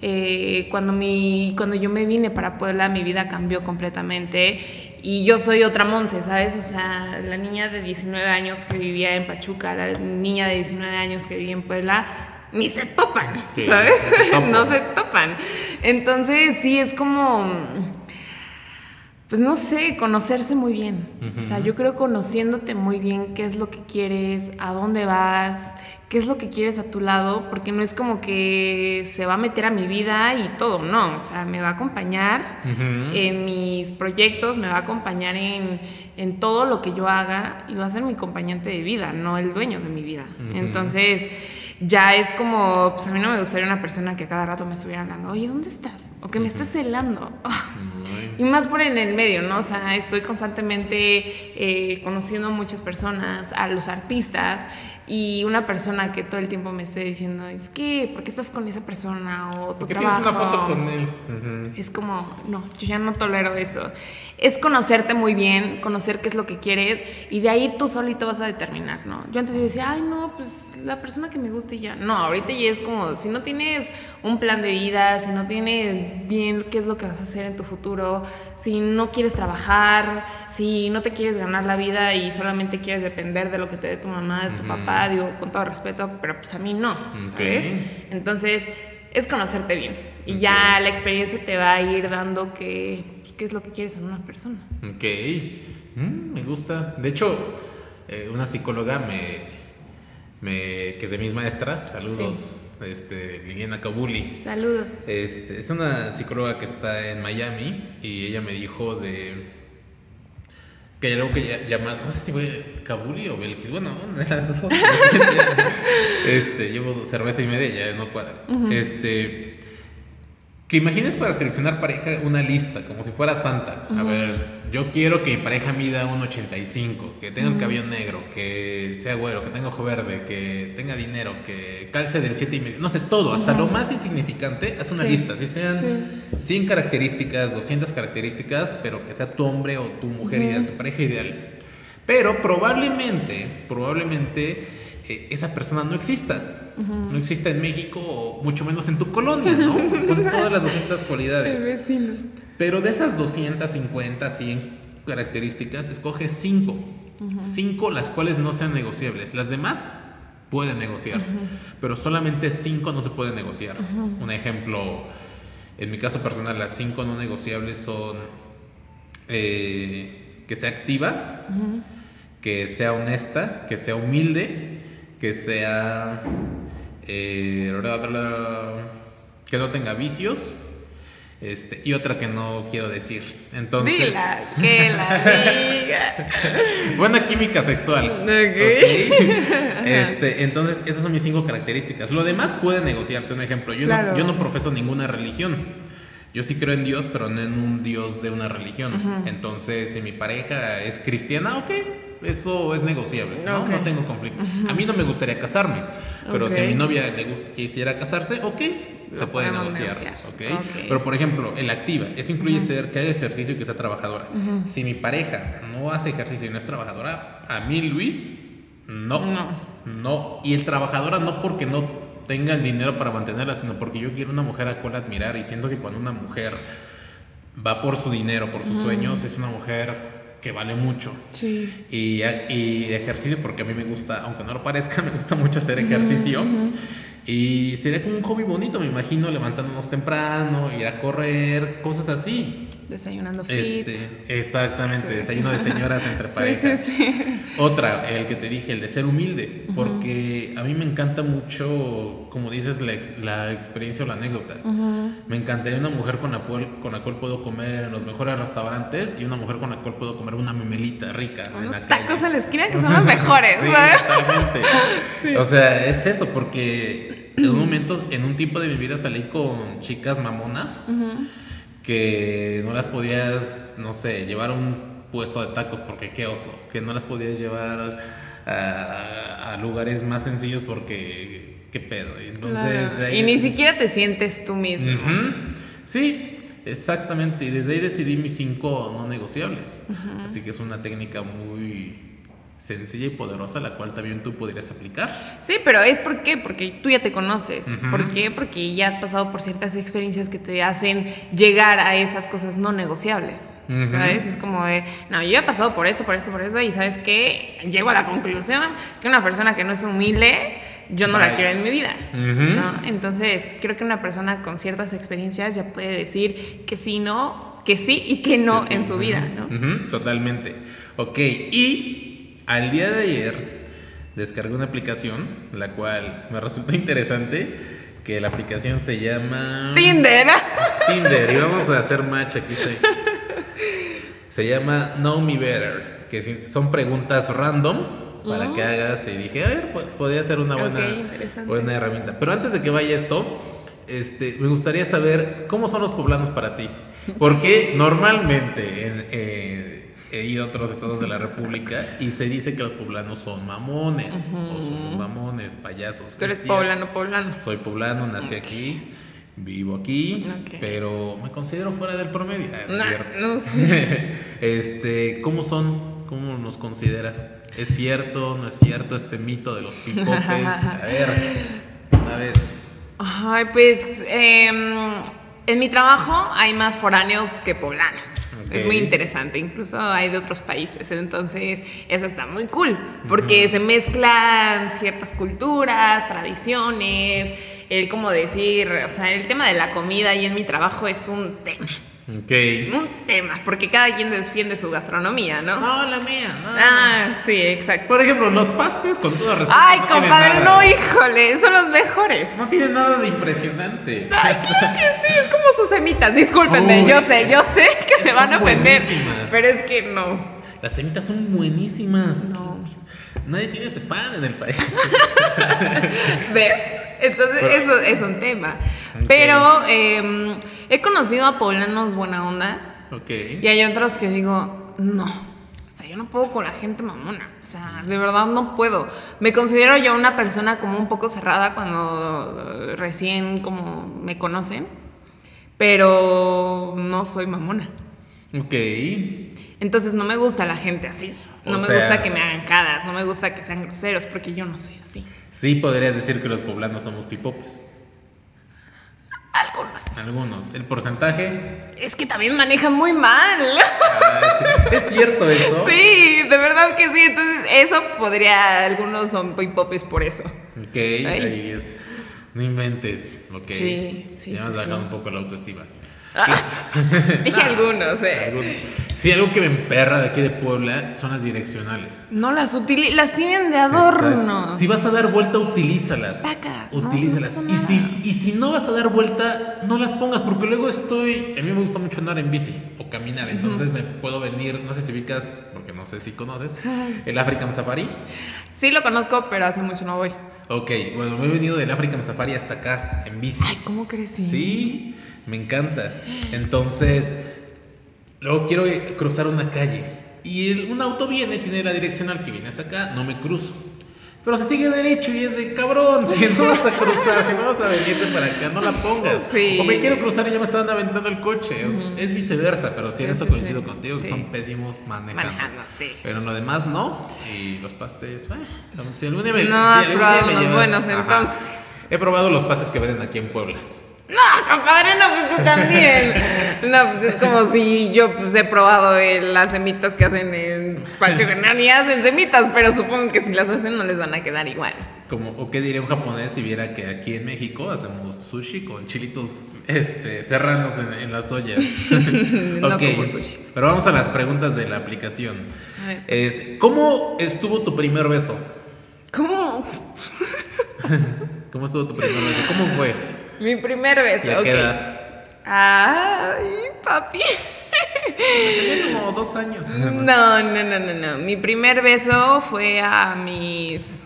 Eh, cuando, mi, cuando yo me vine para Puebla, mi vida cambió completamente y yo soy otra Monse, ¿sabes? O sea, la niña de 19 años que vivía en Pachuca, la niña de 19 años que vivía en Puebla, ni se topan, Sí, ¿sabes? no se topan. [LAUGHS] no se topan. Entonces, sí, es como pues no sé, conocerse muy bien. O sea, yo creo conociéndote muy bien qué es lo que quieres, a dónde vas, qué es lo que quieres a tu lado, porque no es como que se va a meter a mi vida y todo, no. O sea, me va a acompañar en mis proyectos, me va a acompañar en, en todo lo que yo haga y va a ser mi acompañante de vida, no el dueño de mi vida. Entonces, ya es como, pues a mí no me gustaría una persona que a cada rato me estuviera hablando, oye, ¿dónde estás? O que me estés celando. Ay, [LAUGHS] Y más por en el medio, ¿no? O sea, estoy constantemente eh, conociendo a muchas personas, a los artistas, y una persona que todo el tiempo me esté diciendo, es que, ¿por qué estás con esa persona? O tu ¿Por qué trabajo. una foto con él? Ujú. Es como, no, yo ya no tolero eso. Es conocerte muy bien, conocer qué es lo que quieres y de ahí tú solito vas a determinar, ¿no? Yo antes yo decía, ay, no, pues la persona que me guste ya. No, ahorita ya es como, si no tienes un plan de vida, si no tienes bien qué es lo que vas a hacer en tu futuro, si no quieres trabajar, si no te quieres ganar la vida y solamente quieres depender de lo que te dé tu mamá, de tu papá, digo, con todo respeto, pero pues a mí no, ¿sabes? Entonces, es conocerte bien. Y ya la experiencia te va a ir dando que, pues, qué es lo que quieres en una persona. Ok, Mm, me gusta. De hecho, eh, una psicóloga me, me- que es de mis maestras, saludos, este, Liliana Kabuli. Saludos. Este, es una psicóloga que está en Miami y ella me dijo de que hay algo que lla- llama, no sé si fue Kabuli o Belkis, bueno, una de las dos. [LAUGHS] este, llevo cerveza y media, ya no cuadra. Este, que imagines para seleccionar pareja una lista, como si fuera Santa. A ver, yo quiero que mi pareja mida 1,85, que tenga el cabello negro, que sea güero, que tenga ojo verde, que tenga dinero, que calce del 7 y medio, no sé, todo, hasta lo más insignificante, haz una Sí, lista, si sean 100 características, 200 características, pero que sea tu hombre o tu mujer ideal, tu pareja ideal. Pero probablemente, probablemente eh, esa persona no exista. No exista en México o mucho menos en tu colonia, ¿no? [LAUGHS] Con todas las 200 cualidades. vecino. Pero de esas 250, 100 características, escoge 5. 5 las cuales no sean negociables. Las demás pueden negociarse, pero solamente 5 no se pueden negociar. Un ejemplo, en mi caso personal, las 5 no negociables son eh, que sea activa, que sea honesta, que sea humilde, que sea... eh, que no tenga vicios. Este, y otra que no quiero decir. Entonces, Dila, que la [LAUGHS] diga. buena química sexual. Ok. Ok. Este, entonces, esas son mis cinco características. Lo demás puede negociarse. Un ejemplo, yo, Claro. no, yo no profeso ninguna religión. Yo sí creo en Dios, pero no en un Dios de una religión. Entonces, si mi pareja es cristiana, ok, eso es negociable. No, no tengo conflicto. A mí no me gustaría casarme, pero si a mi novia le quisiera casarse, ok, se puede negociar. negociar. Pero, por ejemplo, el activa, eso incluye ser que haga ejercicio y que sea trabajadora. Si mi pareja no hace ejercicio y no es trabajadora, a mí, Luis, no. No. No. Y el trabajadora no porque no tenga el dinero para mantenerla, sino porque yo quiero una mujer a cual admirar y siento que cuando una mujer va por su dinero, por sus sueños, es una mujer que vale mucho. Sí. Y, y ejercicio, porque a mí me gusta, aunque no lo parezca, [LAUGHS] me gusta mucho hacer ejercicio. Y sería como un hobby bonito, me imagino, levantándonos temprano, ir a correr, cosas así. Desayunando fit. Este, exactamente, Sí. desayuno de señoras entre [LAUGHS] parejas. sí, sí. Otra, el que te dije, el de ser humilde, porque a mí me encanta mucho, como dices, la, ex- la experiencia o la anécdota. Me encantaría una mujer con la, cual, con la cual puedo comer en los mejores restaurantes y una mujer con la cual puedo comer una memelita rica. en Unos la calle. tacos a la esquina que son [LAUGHS] los mejores, ¿sabes? totalmente. [LAUGHS] O sea, es eso, porque en un momento, en un tiempo de mi vida salí con chicas mamonas que no las podías, no sé, llevar a un puesto de tacos porque qué oso, que no las podías llevar a, a lugares más sencillos porque qué pedo. Y Entonces, Claro. Y ni siquiera te sientes tú mismo. Sí, exactamente. Y desde ahí decidí mis cinco no negociables. Así que es una técnica muy sencilla y poderosa, la cual también tú podrías aplicar. Sí, pero es por qué, porque tú ya te conoces. Ujú. ¿Por qué? Porque ya has pasado por ciertas experiencias que te hacen llegar a esas cosas no negociables. Ujú. ¿Sabes? Es como de, no, yo he pasado por esto, por esto, por esto, y ¿sabes qué? Llego a la conclusión que una persona que no es humilde, yo no la quiero en mi vida. Entonces, creo que una persona con ciertas experiencias ya puede decir que sí, no, que sí y que no Que sí. en su vida, ¿no? Totalmente. Ok, y al día de ayer descargué una aplicación, la cual me resultó [LAUGHS] interesante, que la aplicación se llama... Tinder. Tinder, y vamos a hacer match aquí. Se, se llama Know Me Better, que son preguntas random para que hagas. Y dije, a ver, pues podría ser una buena, buena herramienta. Pero antes de que vaya esto, este, me gustaría saber cómo son los poblanos para ti. Porque normalmente en, eh, he ido a otros estados de la República y se dice que los poblanos son mamones o somos mamones, payasos. Tú Es eres poblano, poblano. Soy poblano, nací aquí, vivo aquí, pero me considero fuera del promedio. Ah, no [LAUGHS] sé. este, ¿cómo son? ¿Cómo nos consideras? ¿Es cierto? ¿No es cierto este mito de los pipopes? [LAUGHS] A ver, una vez. Ay, pues em, en mi trabajo hay más foráneos que poblanos. Es muy interesante, incluso hay de otros países, entonces eso está muy cool, porque se mezclan ciertas culturas, tradiciones, el cómo decir, o sea, el tema de la comida ahí en mi trabajo es un tema, Ok. un tema, porque cada quien defiende su gastronomía, ¿no? No, la mía, no. Ah, sí, exacto. Por ejemplo, los pastes, con todo respeto. Ay, no tienen compadre, no, híjole, son los mejores. No tiene nada de impresionante. Ay, claro que sí, es como sus semitas. Discúlpenme, Uy. yo sé, yo sé que se van a ofender. buenísimas. Pero es que no. Las semitas son buenísimas. No. Nadie tiene ese pan en el país. [LAUGHS] ¿Ves? Entonces, Pero- eso es un tema. Pero eh, he conocido a poblanos buena onda. ok. Y hay otros que digo, no. O sea, yo no puedo con la gente mamona. O sea, de verdad no puedo. Me considero yo una persona como un poco cerrada cuando eh, recién como me conocen. Pero no soy mamona. Ok. Entonces no me gusta la gente así. No O me sea- gusta que me hagan caras, no me gusta que sean groseros, porque yo no soy así. Sí, podrías decir que los poblanos somos pipopes. Algunos. Algunos. El porcentaje. Es que también manejan muy mal. Ah, sí. ¿Es cierto eso? [LAUGHS] Sí, de verdad que sí. Entonces, eso podría. Algunos son popes por eso. Ok, ahí es. No inventes. Ok. Sí, sí, Ya sí, bajado sí. un poco la autoestima. [LAUGHS] Dije algunos, eh. Algunos. Sí, algo que me emperra de aquí de Puebla son las direccionales. No las utilizan, las tienen de adorno. Exacto. Si vas a dar vuelta, utilízalas. Utilízalas. no y, si, y si no vas a dar vuelta, no las pongas, porque luego estoy. A mí me gusta mucho andar en bici o caminar, entonces me puedo venir, no sé si ubicas, porque no sé si conoces, el African Safari. Sí lo conozco, pero hace mucho no voy. Ok, bueno, me he venido del African Safari hasta acá, en bici. Ay, ¿cómo crees? Sí, me encanta. Entonces, luego quiero cruzar una calle y el- un auto viene, tiene la direccional que viene hasta acá, no me cruzo. Pero se sigue derecho y es de cabrón, [LAUGHS] si no vas a cruzar, si no vas a venirte para acá, no la pongas. Sí. O me quiero cruzar y ya me están aventando el coche. Es viceversa, pero sí, en Sí, eso coincido sí. contigo, que son pésimos manejando. Manejando, sí. Pero en lo demás no. Y los pastes, bueno, si algún día me, No si has probado llevas- buenos, Ajá. entonces. He probado los pastes que venden aquí en Puebla. No, compadre, no, pues tú también. No, pues es como si yo pues, he probado eh, las semitas que hacen en Patio no, ni hacen semitas, pero supongo que si las hacen no les van a quedar igual. Como, ¿O qué diría un japonés si viera que aquí en México hacemos sushi con chilitos este, serranos en, en las ollas? [LAUGHS] No Ok, como sushi. Pero vamos a las preguntas de la aplicación. Pues. Es, ¿Cómo estuvo tu primer beso? ¿Cómo? [LAUGHS] ¿Cómo estuvo tu primer beso? ¿Cómo fue? Mi primer beso, ¿Y a qué ok. edad? Ay, papi. Tenía como dos años. No, no, no, no, no. Mi primer beso fue a mis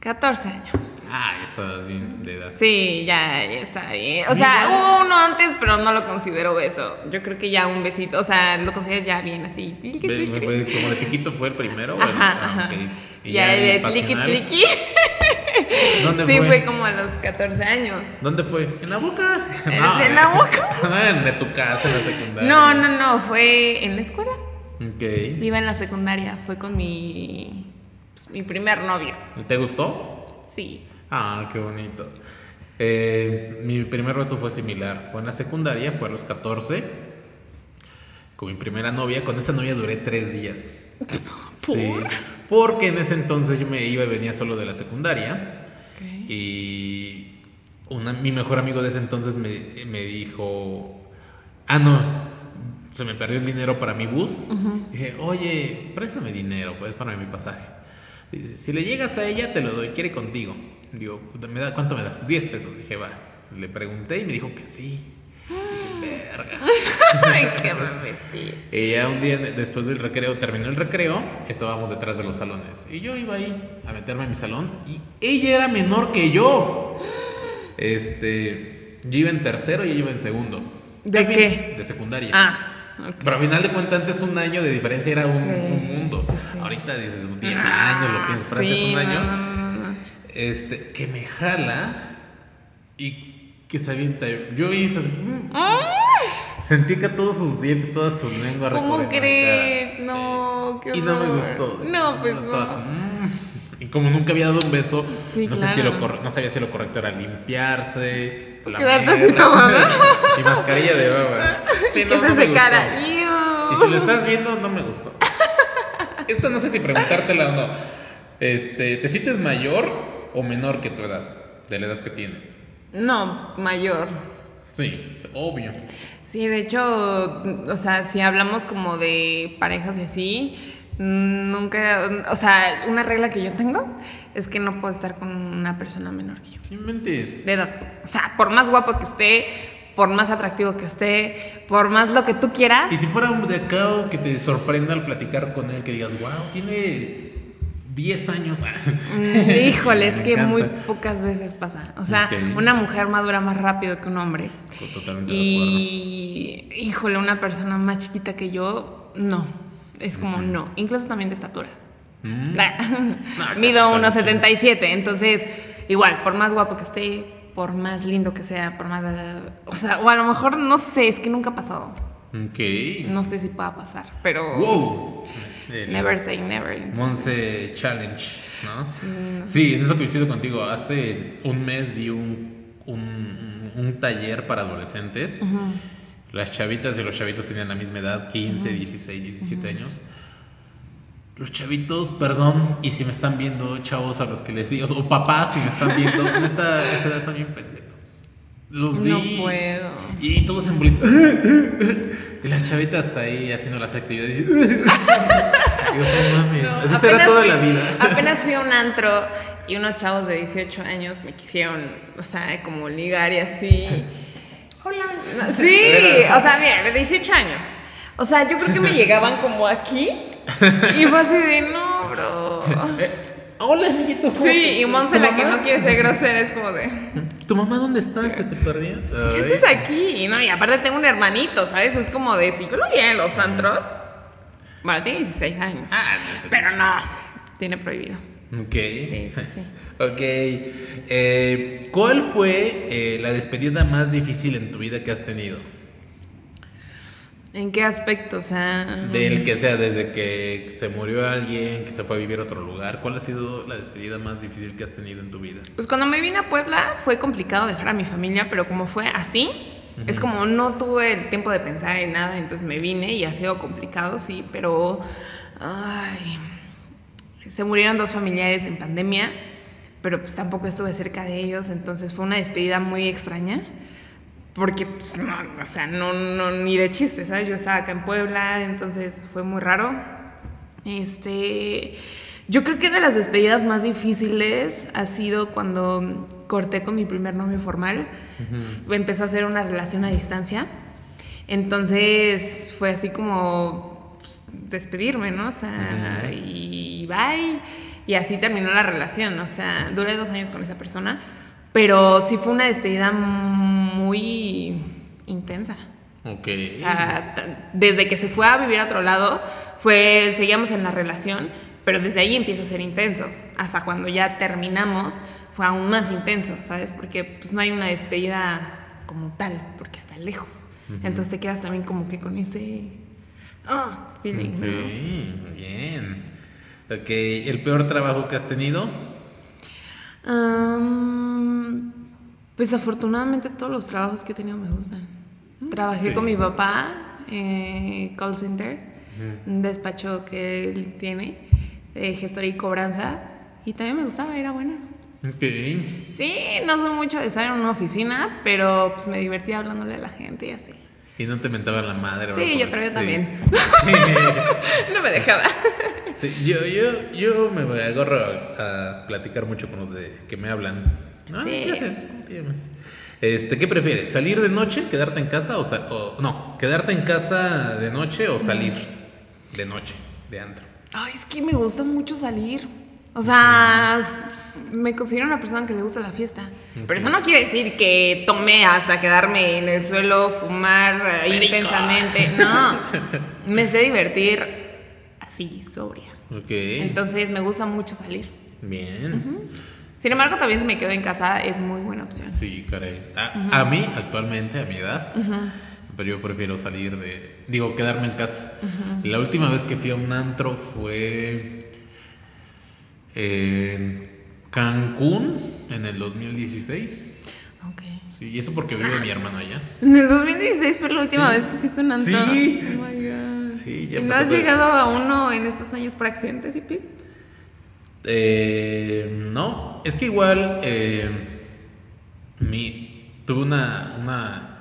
14 años. Ah, ya estabas bien de edad. Sí, ya, ya está bien. O sea, hubo uno antes, pero no lo considero beso. Yo creo que ya un besito, o sea, lo considero ya bien así. Como de piquito fue el primero. o el- Ajá, ah, ajá. ok. ¿Y Ya el de tliqui tliqui. ¿Dónde Sí, fue? fue como a los 14 años. ¿Dónde fue? ¿En la [LAUGHS] boca? ¿En- en la boca? No, en tu casa, en la secundaria. No, no, no, fue en la escuela. Ok. Iba en la secundaria, fue con mi, pues, mi primer novio. ¿Te gustó? Sí. Ah, qué bonito. Eh, mi primer beso fue similar. Fue en la secundaria, fue a los 14. Con mi primera novia. Con esa novia duré tres días. [LAUGHS] Sí. Porque en ese entonces yo me iba y venía solo de la secundaria. Y una- mi mejor amigo de ese entonces me, me dijo, ah, no, se me perdió el dinero para mi bus. Dije, oye, préstame dinero, pues para mi pasaje. Dice, si le llegas a ella, te lo doy, quiere contigo. Digo, ¿me da, ¿cuánto me das? 10 pesos. Dije, va. Le pregunté y me dijo que sí. Dije, [GASPS] verga. [LAUGHS] Ay, qué me metí. Y ya un día después del recreo, terminó el recreo, estábamos detrás de los salones. Y yo iba ahí a meterme en mi salón y ella era menor que yo. [GASPS] Este, yo iba en tercero y ella iba en segundo. ¿De qué? De secundaria. Ah, ok. Pero al final de cuentas, antes un año de diferencia era un, Sí, un mundo. sí, sí. Ahorita dices 10 años, lo piensas, pero antes Sí, un año. no, no, no. Este, que me jala y que se avienta. Yo hice así, mm. Sentí que todos sus dientes, toda su lengua ¿Cómo crees? No, qué Y no me horror. gustó. No, pues estaba como, mm. Y como nunca había dado un beso, Sí, no, sé si lo claro. no sabía si lo correcto era limpiarse, Quedarte así tomando. [LAUGHS] y mascarilla de baba. [LAUGHS] Sí, Y que se secara. Y si lo estás viendo, no me gustó. Esta no sé si preguntártela o no. Este, ¿Te sientes mayor o menor que tu edad? De la edad que tienes. No, mayor. Sí, obvio. Sí, de hecho, o sea, si hablamos como de parejas y así, nunca, o sea, una regla que yo tengo es que no puedo estar con una persona menor que yo, ¿Qué mentes? de edad. O sea, por más guapo que esté, por más atractivo que esté, por más lo que tú quieras. Y si fuera un de acá que te sorprenda al platicar con él, que digas, wow, tiene 10 años. [LAUGHS] Mm, Híjole, es que muy pocas veces pasa. O sea, una mujer madura más rápido que un hombre. Totalmente de Y, híjole, una persona más chiquita que yo, no. Es como no. Incluso también de estatura. Mm. [LAUGHS] está Mido súper 1,77. Entonces, igual, por más guapo que esté, por más lindo que sea, por más. O sea, o a lo mejor no sé, es que nunca ha pasado. Ok. No sé si pueda pasar, pero. Wow. El [LAUGHS] Never say never. Monse Challenge, ¿no? Sí, en eso coincido contigo. Hace un mes di un, un, un taller para adolescentes. Las chavitas y los chavitos tenían la misma edad, 15, 16, 17 años. Los chavitos, perdón, y si me están viendo, chavos, a los que les digo, o papás, si me están viendo, [LAUGHS] neta, esa edad están bien pendejos. Los No vi. puedo. Y todos en bolita. Y las chavitas ahí haciendo las actividades. y- [LAUGHS] Digo, no mames. No, Así será toda fui- la vida. Apenas fui a un antro y unos chavos de 18 años me quisieron, o sea, como ligar y así. [LAUGHS] Hola. Sí, o sea, mira, de 18 años. O sea, yo creo que me llegaban como aquí y fue así de, no, bro. Eh, hola, amiguito. Sí, y Monse, ¿Tu la que no quiere ser grosera, es como de, ¿Tu mamá dónde está? ¿Se te perdió? ¿qué haces aquí? Y no, y aparte tengo un hermanito, ¿sabes? Es como de, si yo lo vi en los antros, bueno, tiene 16 años. Ah, no. Pero no, tiene prohibido. Ok. Sí, sí, sí. [LAUGHS] Ok. Eh, ¿Cuál fue eh, la despedida más difícil en tu vida que has tenido? ¿En qué aspecto? O sea. Del que sea, desde que se murió alguien, que se fue a vivir a otro lugar. ¿Cuál ha sido la despedida más difícil que has tenido en tu vida? Pues cuando me vine a Puebla fue complicado dejar a mi familia, pero como fue así, es como no tuve el tiempo de pensar en nada, entonces me vine y ha sido complicado, sí, pero. Ay. Se murieron dos familiares en pandemia, pero pues tampoco estuve cerca de ellos, entonces fue una despedida muy extraña. Porque, pues, no, o sea, no, no, ni de chiste, ¿sabes? Yo estaba acá en Puebla, entonces fue muy raro. Este, yo creo que de las despedidas más difíciles ha sido cuando corté con mi primer novio formal. Empezó a hacer una relación a distancia. Entonces fue así como pues, despedirme, ¿no? O sea, y bye. Y así terminó la relación. O sea, duré dos años con esa persona. Pero sí fue una despedida muy intensa. Ok. O sea, desde que se fue a vivir a otro lado, fue, seguíamos en la relación, pero desde ahí empieza a ser intenso. Hasta cuando ya terminamos, fue aún más intenso, ¿sabes? Porque pues no hay una despedida como tal, porque está lejos. Entonces te quedas también como que con ese ah, feeling, Ok, ¿no? bien. Ok, ¿el peor trabajo que has tenido? Pues afortunadamente todos los trabajos que he tenido me gustan. Trabajé Sí. con mi papá, eh, call center, un despacho que él tiene, de gestoría y cobranza, y también me gustaba, era buena. Ok. Sí, no soy mucho de estar en una oficina, pero pues me divertía hablándole a la gente y así. Y no te mentaban la madre. Sí, yo creo Sí. también. [LAUGHS] Sí. no me dejaba. Sí, yo, yo, yo me agarro a, a platicar mucho con los de que me hablan. Ah, Sí. ¿Qué haces? ¿Cómo te llamas? Este, ¿Qué prefieres? ¿Salir de noche, quedarte en casa o, o- no? ¿Quedarte en casa de noche o salir de noche, de antro? Ay, es que me gusta mucho salir. O sea, me considero una persona que le gusta la fiesta. Pero eso no quiere decir que tomé hasta quedarme en el suelo, fumar eh, Perico. intensamente. No, [LAUGHS] me sé divertir así, sobria. Ok. Entonces me gusta mucho salir. Bien. Sin embargo, también si me quedo en casa es muy buena opción. Sí, caray. A, a mí, actualmente, a mi edad, pero yo prefiero salir de. Digo, quedarme en casa. La última vez que fui a un antro fue. En Cancún, en el 2016. Ok. Sí, y eso porque vive mi hermano allá. [LAUGHS] En el 2016 fue la última Sí. vez que fuiste a un antro. Sí. Oh my god. Sí, ya ¿Y no has llegado a uno en estos años por accidente, sí, Pip? Eh, no, es que igual eh, mi, tuve una, una,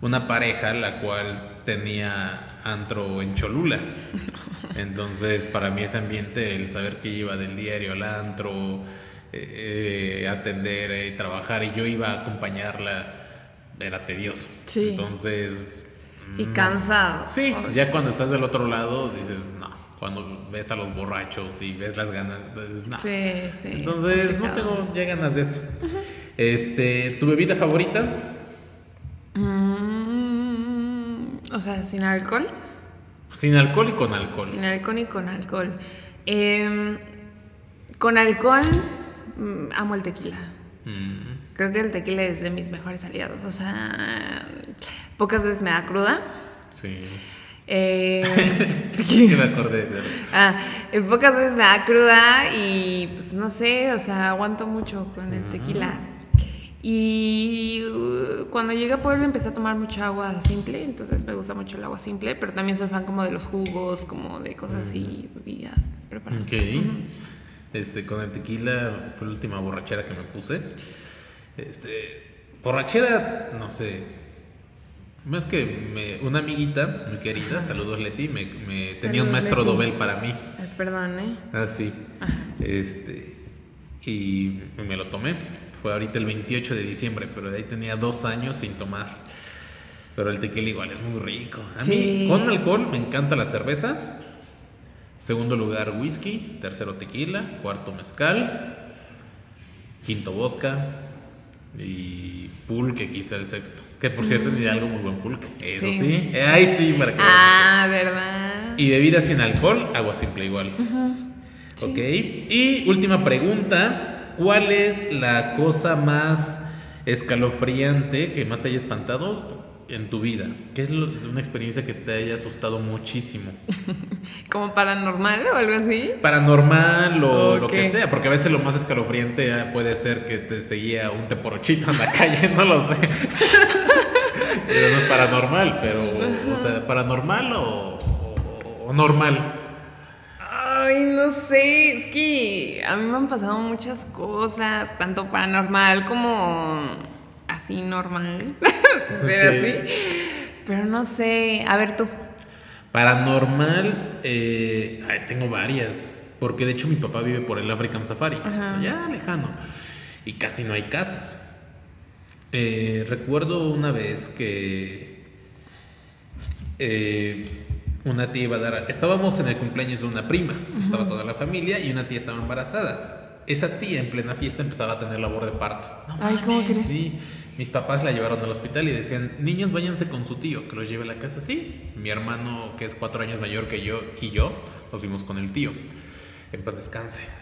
una pareja la cual tenía antro en Cholula. [LAUGHS] Entonces, para mí ese ambiente, el saber que iba del diario al antro, eh, eh, atender y trabajar, y yo iba a acompañarla, era tedioso. Sí. Entonces... Y cansado. Sí, ya cuando estás del otro lado dices, no. Cuando ves a los borrachos y ves las ganas, dices, no. Sí, sí. Entonces, no tengo ya ganas de eso. Este, ¿tu bebida favorita? Mm, o sea, sin alcohol. Sin alcohol y con alcohol. Sin alcohol y con alcohol. Em, con alcohol, mm, amo el tequila. Mm, Creo que el tequila es de mis mejores aliados. O sea, pocas veces me da cruda. sí. Eh, [LAUGHS] Que me acordé de ah, pocas veces me da cruda y pues no sé, o sea, aguanto mucho con el tequila. Y uh, cuando llegué a Puebla empecé a tomar mucha agua simple, entonces me gusta mucho el agua simple, pero también soy fan como de los jugos, como de cosas así, bebidas preparadas. Ok. Este, con el tequila fue la última borrachera que me puse. Este, borrachera, no sé. Más que me- una amiguita, muy querida, saludos Leti, me, me tenía un maestro Leti. Dobel para mí. Ay, perdón, ¿eh? Ah, sí. Este, y me lo tomé. Fue ahorita el 28 de diciembre, pero de ahí tenía dos años sin tomar. Pero el tequila igual es muy rico. A Sí. mí, con alcohol, me encanta la cerveza. Segundo lugar, whisky. Tercero, tequila. Cuarto, mezcal. Quinto, vodka. Y pulque, quizá el sexto. Que por cierto, ni algo muy buen pulque. Eso sí. Sí. Ahí sí, para que. Ah, ¿verdad? Y bebidas sin alcohol, agua simple igual. Ok. Y última pregunta. ¿Cuál es la cosa más escalofriante que más te haya espantado en tu vida? ¿Qué es lo- una experiencia que te haya asustado muchísimo? [LAUGHS] ¿Como paranormal o algo así? Paranormal o lo que sea, porque a veces lo más escalofriante ah, puede ser que te seguía un teporochito en la [LAUGHS] calle, no lo sé. [LAUGHS] Pero no es paranormal, pero, o sea, paranormal o, o- o normal. Ay, no sé, es que a mí me han pasado muchas cosas, tanto paranormal como así normal, [LAUGHS] pero Ok. así. Pero no sé, a ver tú. Paranormal, eh, ay, tengo varias. Porque de hecho mi papá vive por el African Safari, allá lejano. Y casi no hay casas. Eh, recuerdo una vez que eh, una tía iba a dar. Estábamos en el cumpleaños de una prima. Estaba toda la familia y una tía estaba embarazada. Esa tía en plena fiesta empezaba a tener labor de parto. No Ay, ¿cómo crees? Sí. Mis papás la llevaron al hospital y decían, niños, váyanse con su tío, que los lleve a la casa. Sí, mi hermano, que es cuatro años mayor que yo, y yo, nos fuimos con el tío. En paz descanse. [LAUGHS]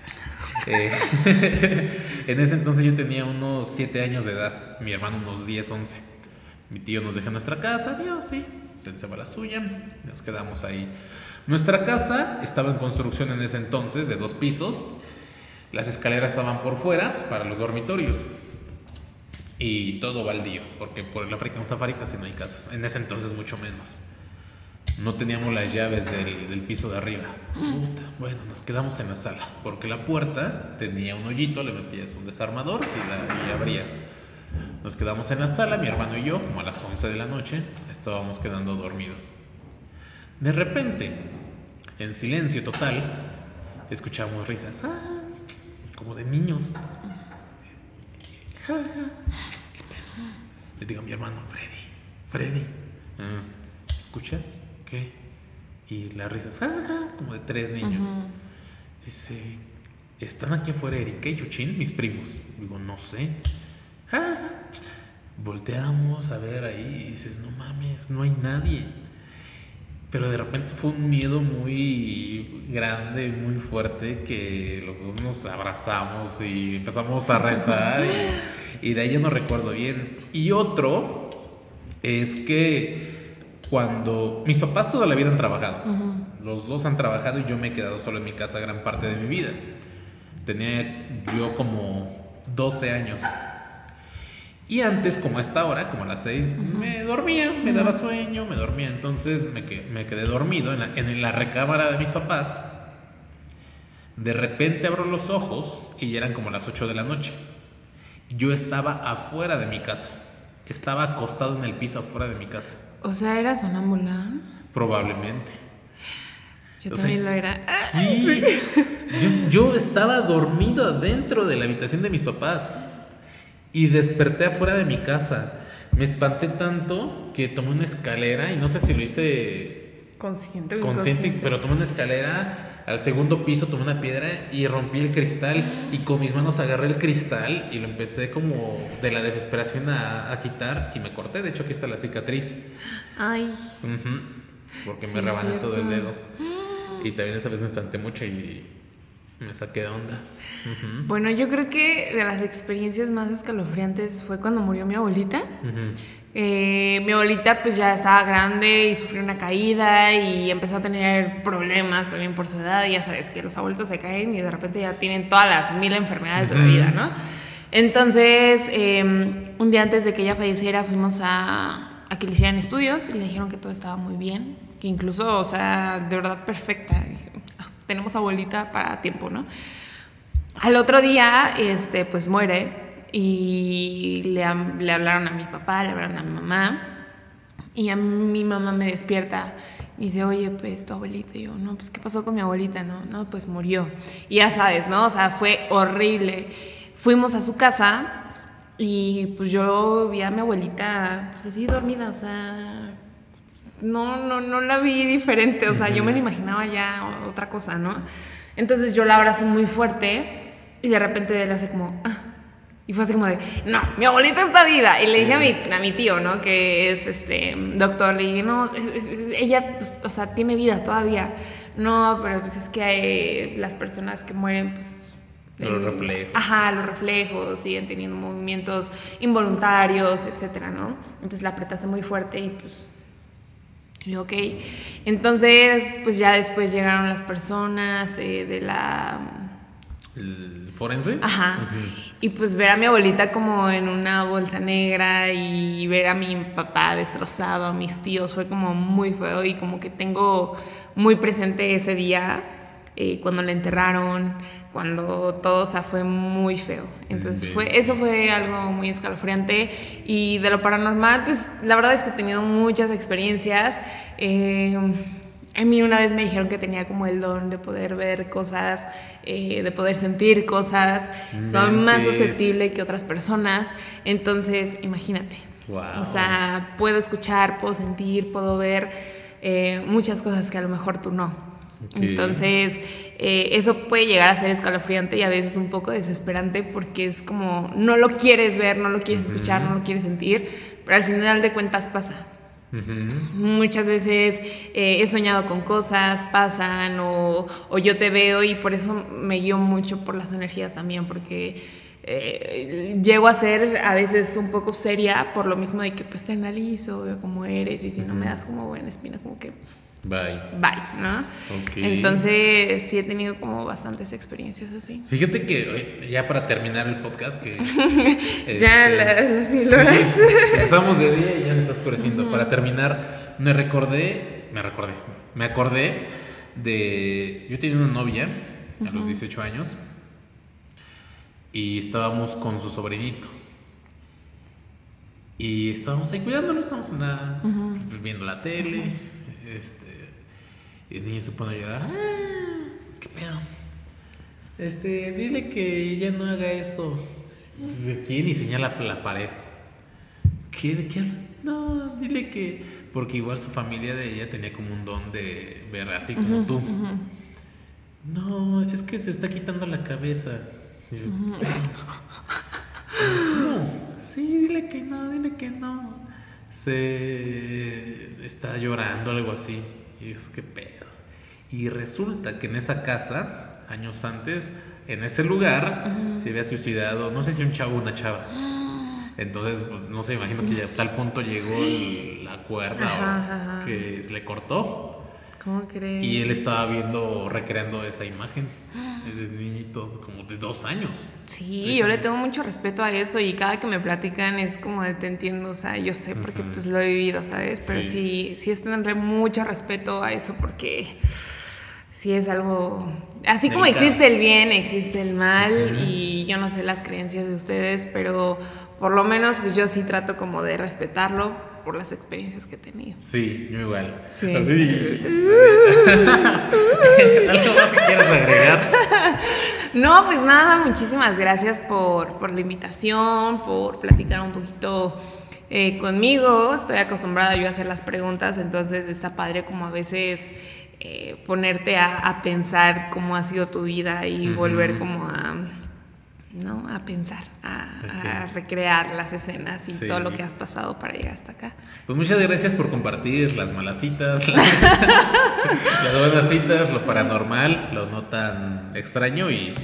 Eh, [LAUGHS] en ese entonces yo tenía unos siete años de edad, mi hermano unos 10, 11. Mi tío nos deja nuestra casa, Dios, sí, se va la suya, nos quedamos ahí. Nuestra casa estaba en construcción en ese entonces, de dos pisos. Las escaleras estaban por fuera para los dormitorios. Y todo baldío, porque por el African Safari casi no hay casas. En ese entonces mucho menos. No teníamos las llaves del, del piso de arriba. Puta, bueno, nos quedamos en la sala, porque la puerta tenía un hoyito, le metías un desarmador y la y abrías. Nos quedamos en la sala, mi hermano y yo, como a las 11 de la noche, estábamos quedando dormidos. De repente, en silencio total, escuchamos risas, ah, como de niños. Ja, ja. ¿Qué pedo? Le digo a mi hermano, Freddy, Freddy, "Ah, ¿escuchas? ¿Qué? Y las risas, ja, ja, como de tres niños. Dice, ¿están aquí afuera Erika y Yuchin, mis primos? Digo, no sé. Ah, volteamos a ver ahí y dices, no mames, no hay nadie. Pero de repente fue un miedo muy grande, muy fuerte, que los dos nos abrazamos y empezamos a rezar. y, de ahí no recuerdo bien. Y otro es que cuando mis papás toda la vida han trabajado, los dos han trabajado y yo me he quedado solo en mi casa gran parte de mi vida. Tenía yo como 12 años. Y antes, como a esta hora, como a las 6, me dormía, me daba sueño, me dormía. Entonces me, me quedé dormido en la, en la, recámara de mis papás. De repente abro los ojos y ya eran como las 8 de la noche. Yo estaba afuera de mi casa. Estaba acostado en el piso afuera de mi casa. O sea, ¿era sonámbula? Probablemente. Yo también lo era. Sí. [LAUGHS] Yo, yo estaba dormido dentro de la habitación de mis papás. Y desperté afuera de mi casa. Me espanté tanto que tomé una escalera y no sé si lo hice consciente, consciente pero tomé una escalera al segundo piso, tomé una piedra y rompí el cristal y con mis manos agarré el cristal y lo empecé como de la desesperación a agitar y me corté. De hecho, aquí está la cicatriz. Ay. Porque me rebané todo el dedo. Y también esa vez me espanté mucho y me saqué de onda. Bueno, yo creo que de las experiencias más escalofriantes fue cuando murió mi abuelita. Eh, mi abuelita pues ya estaba grande y sufrió una caída y empezó a tener problemas también por su edad. Y ya sabes que los abuelitos se caen y de repente ya tienen todas las mil enfermedades de la vida, ¿no? Entonces, em, un día antes de que ella falleciera fuimos a, a que le hicieran estudios y le dijeron que todo estaba muy bien, que incluso, o sea, de verdad perfecta. Tenemos abuelita para tiempo, ¿no? Al otro día, este, pues muere y le, le hablaron a mi papá, le hablaron a mi mamá y a mi mamá me despierta y dice, oye, pues tu abuelita. Y yo, no, pues ¿qué pasó con mi abuelita? No, no, pues murió. Y ya sabes, ¿no? O sea, fue horrible. Fuimos a su casa y pues yo vi a mi abuelita, pues así dormida, o sea, no, no, no la vi diferente, o sea, yo me la imaginaba ya otra cosa, ¿no? Entonces yo la abrazo muy fuerte y de repente él hace como, ah. Y fue así como de, no, mi abuelita está viva. Y le dije a mi, a mi tío, ¿no? Que es este doctor, le dije, no, ella, pues, o sea, tiene vida todavía. No, pero pues es que hay, las personas que mueren, pues los reflejos. Ajá, los reflejos, siguen teniendo movimientos involuntarios, etcétera, ¿no? Entonces la apretaste muy fuerte y pues y ok. Entonces, pues ya después llegaron las personas eh, de la... ¿El forense? Ajá. Y pues ver a mi abuelita como en una bolsa negra y ver a mi papá destrozado, a mis tíos, fue como muy feo y como que tengo muy presente ese día eh, cuando le enterraron, cuando todo, o sea, fue muy feo. Entonces, fue, eso fue algo muy escalofriante. Y de lo paranormal, pues la verdad es que he tenido muchas experiencias. Eh, a mí una vez me dijeron que tenía como el don de poder ver cosas, eh, de poder sentir cosas. Soy más susceptible que otras personas. Entonces, imagínate. O sea, puedo escuchar, puedo sentir, puedo ver muchas cosas que a lo mejor tú no. Entonces, eh, eso puede llegar a ser escalofriante y a veces un poco desesperante porque es como, no lo quieres ver, no lo quieres escuchar, no lo quieres sentir, pero al final de cuentas pasa. Muchas veces eh, he soñado con cosas, pasan o, o, yo te veo y por eso me guío mucho por las energías también, porque eh, llego a ser a veces un poco seria por lo mismo de que pues te analizo, veo cómo eres y si no me das como buena espina, como que Bye. Bye, ¿no? Entonces sí he tenido como bastantes experiencias así. Fíjate que ya para terminar el podcast que... [LAUGHS] ya este, las, [LAUGHS] Estamos de día y ya se está oscureciendo. Para terminar, me recordé, me recordé, me acordé de... Yo tenía una novia a los 18 años y estábamos con su sobrinito. Y estábamos ahí cuidándolo, estábamos viendo la tele, este, y el niño se pone a llorar. Ah, ¿Qué pedo? Este, dile que ya no haga eso. ¿Quién? Y señala la pared. ¿Qué? ¿De qué No, dile que. Porque igual su familia de ella tenía como un don de ver así como tú. No, es que se está quitando la cabeza. Yo, ¿Cómo? Sí, dile que no, dile que no. Se está llorando, algo así. Y es que pedo. Y resulta que en esa casa, años antes, en ese lugar, se había suicidado, no sé si un chavo o una chava. [GASPS] Entonces, pues, no sé, imagino que ya a tal punto llegó el- la cuerda Ajá, o ajá. que se le cortó. ¿Cómo crees? Y él estaba viendo, recreando esa imagen. [GASPS] Ese niñito como de dos años. Sí, yo le tengo mucho respeto a eso y cada que me platican es como de te entiendo, o sea, yo sé porque pues lo he vivido, ¿sabes? Pero Sí. sí, sí es tenerle mucho respeto a eso porque sí es algo... Así como existe el bien, existe el mal y yo no sé las creencias de ustedes, pero por lo menos pues yo sí trato como de respetarlo por las experiencias que he tenido. Sí, yo igual. Sí. [LAUGHS] [LAUGHS] ¿Algo más que quieras agregar? No, pues nada, muchísimas gracias por, por la invitación, por platicar un poquito eh, conmigo. Estoy acostumbrada yo a hacer las preguntas, entonces está padre como a veces eh, ponerte a, a pensar cómo ha sido tu vida y volver como a, ¿no? a pensar, a, recrear las escenas y Sí. todo lo que has pasado para llegar hasta acá. Pues muchas gracias por compartir las malas citas, [LAUGHS] las buenas citas, lo paranormal, lo no tan extraño y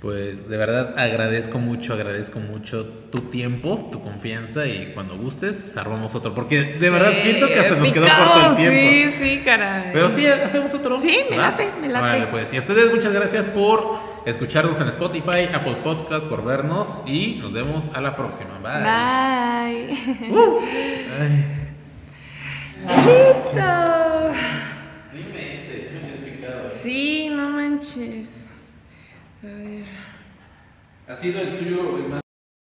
pues de verdad agradezco mucho, agradezco mucho tu tiempo, tu confianza y cuando gustes armamos otro, porque de verdad siento que hasta nos quedó picado, corto el tiempo. Sí, sí, caray. Pero sí, hacemos otro. Sí, me late, me late. Órale, pues. Y a ustedes muchas gracias por escucharnos en Spotify, Apple Podcast, por vernos y nos vemos a la próxima. Bye. Bye. Ay. Listo. Dime, picado. Sí, no manches. A ver. Ha sido el tuyo el más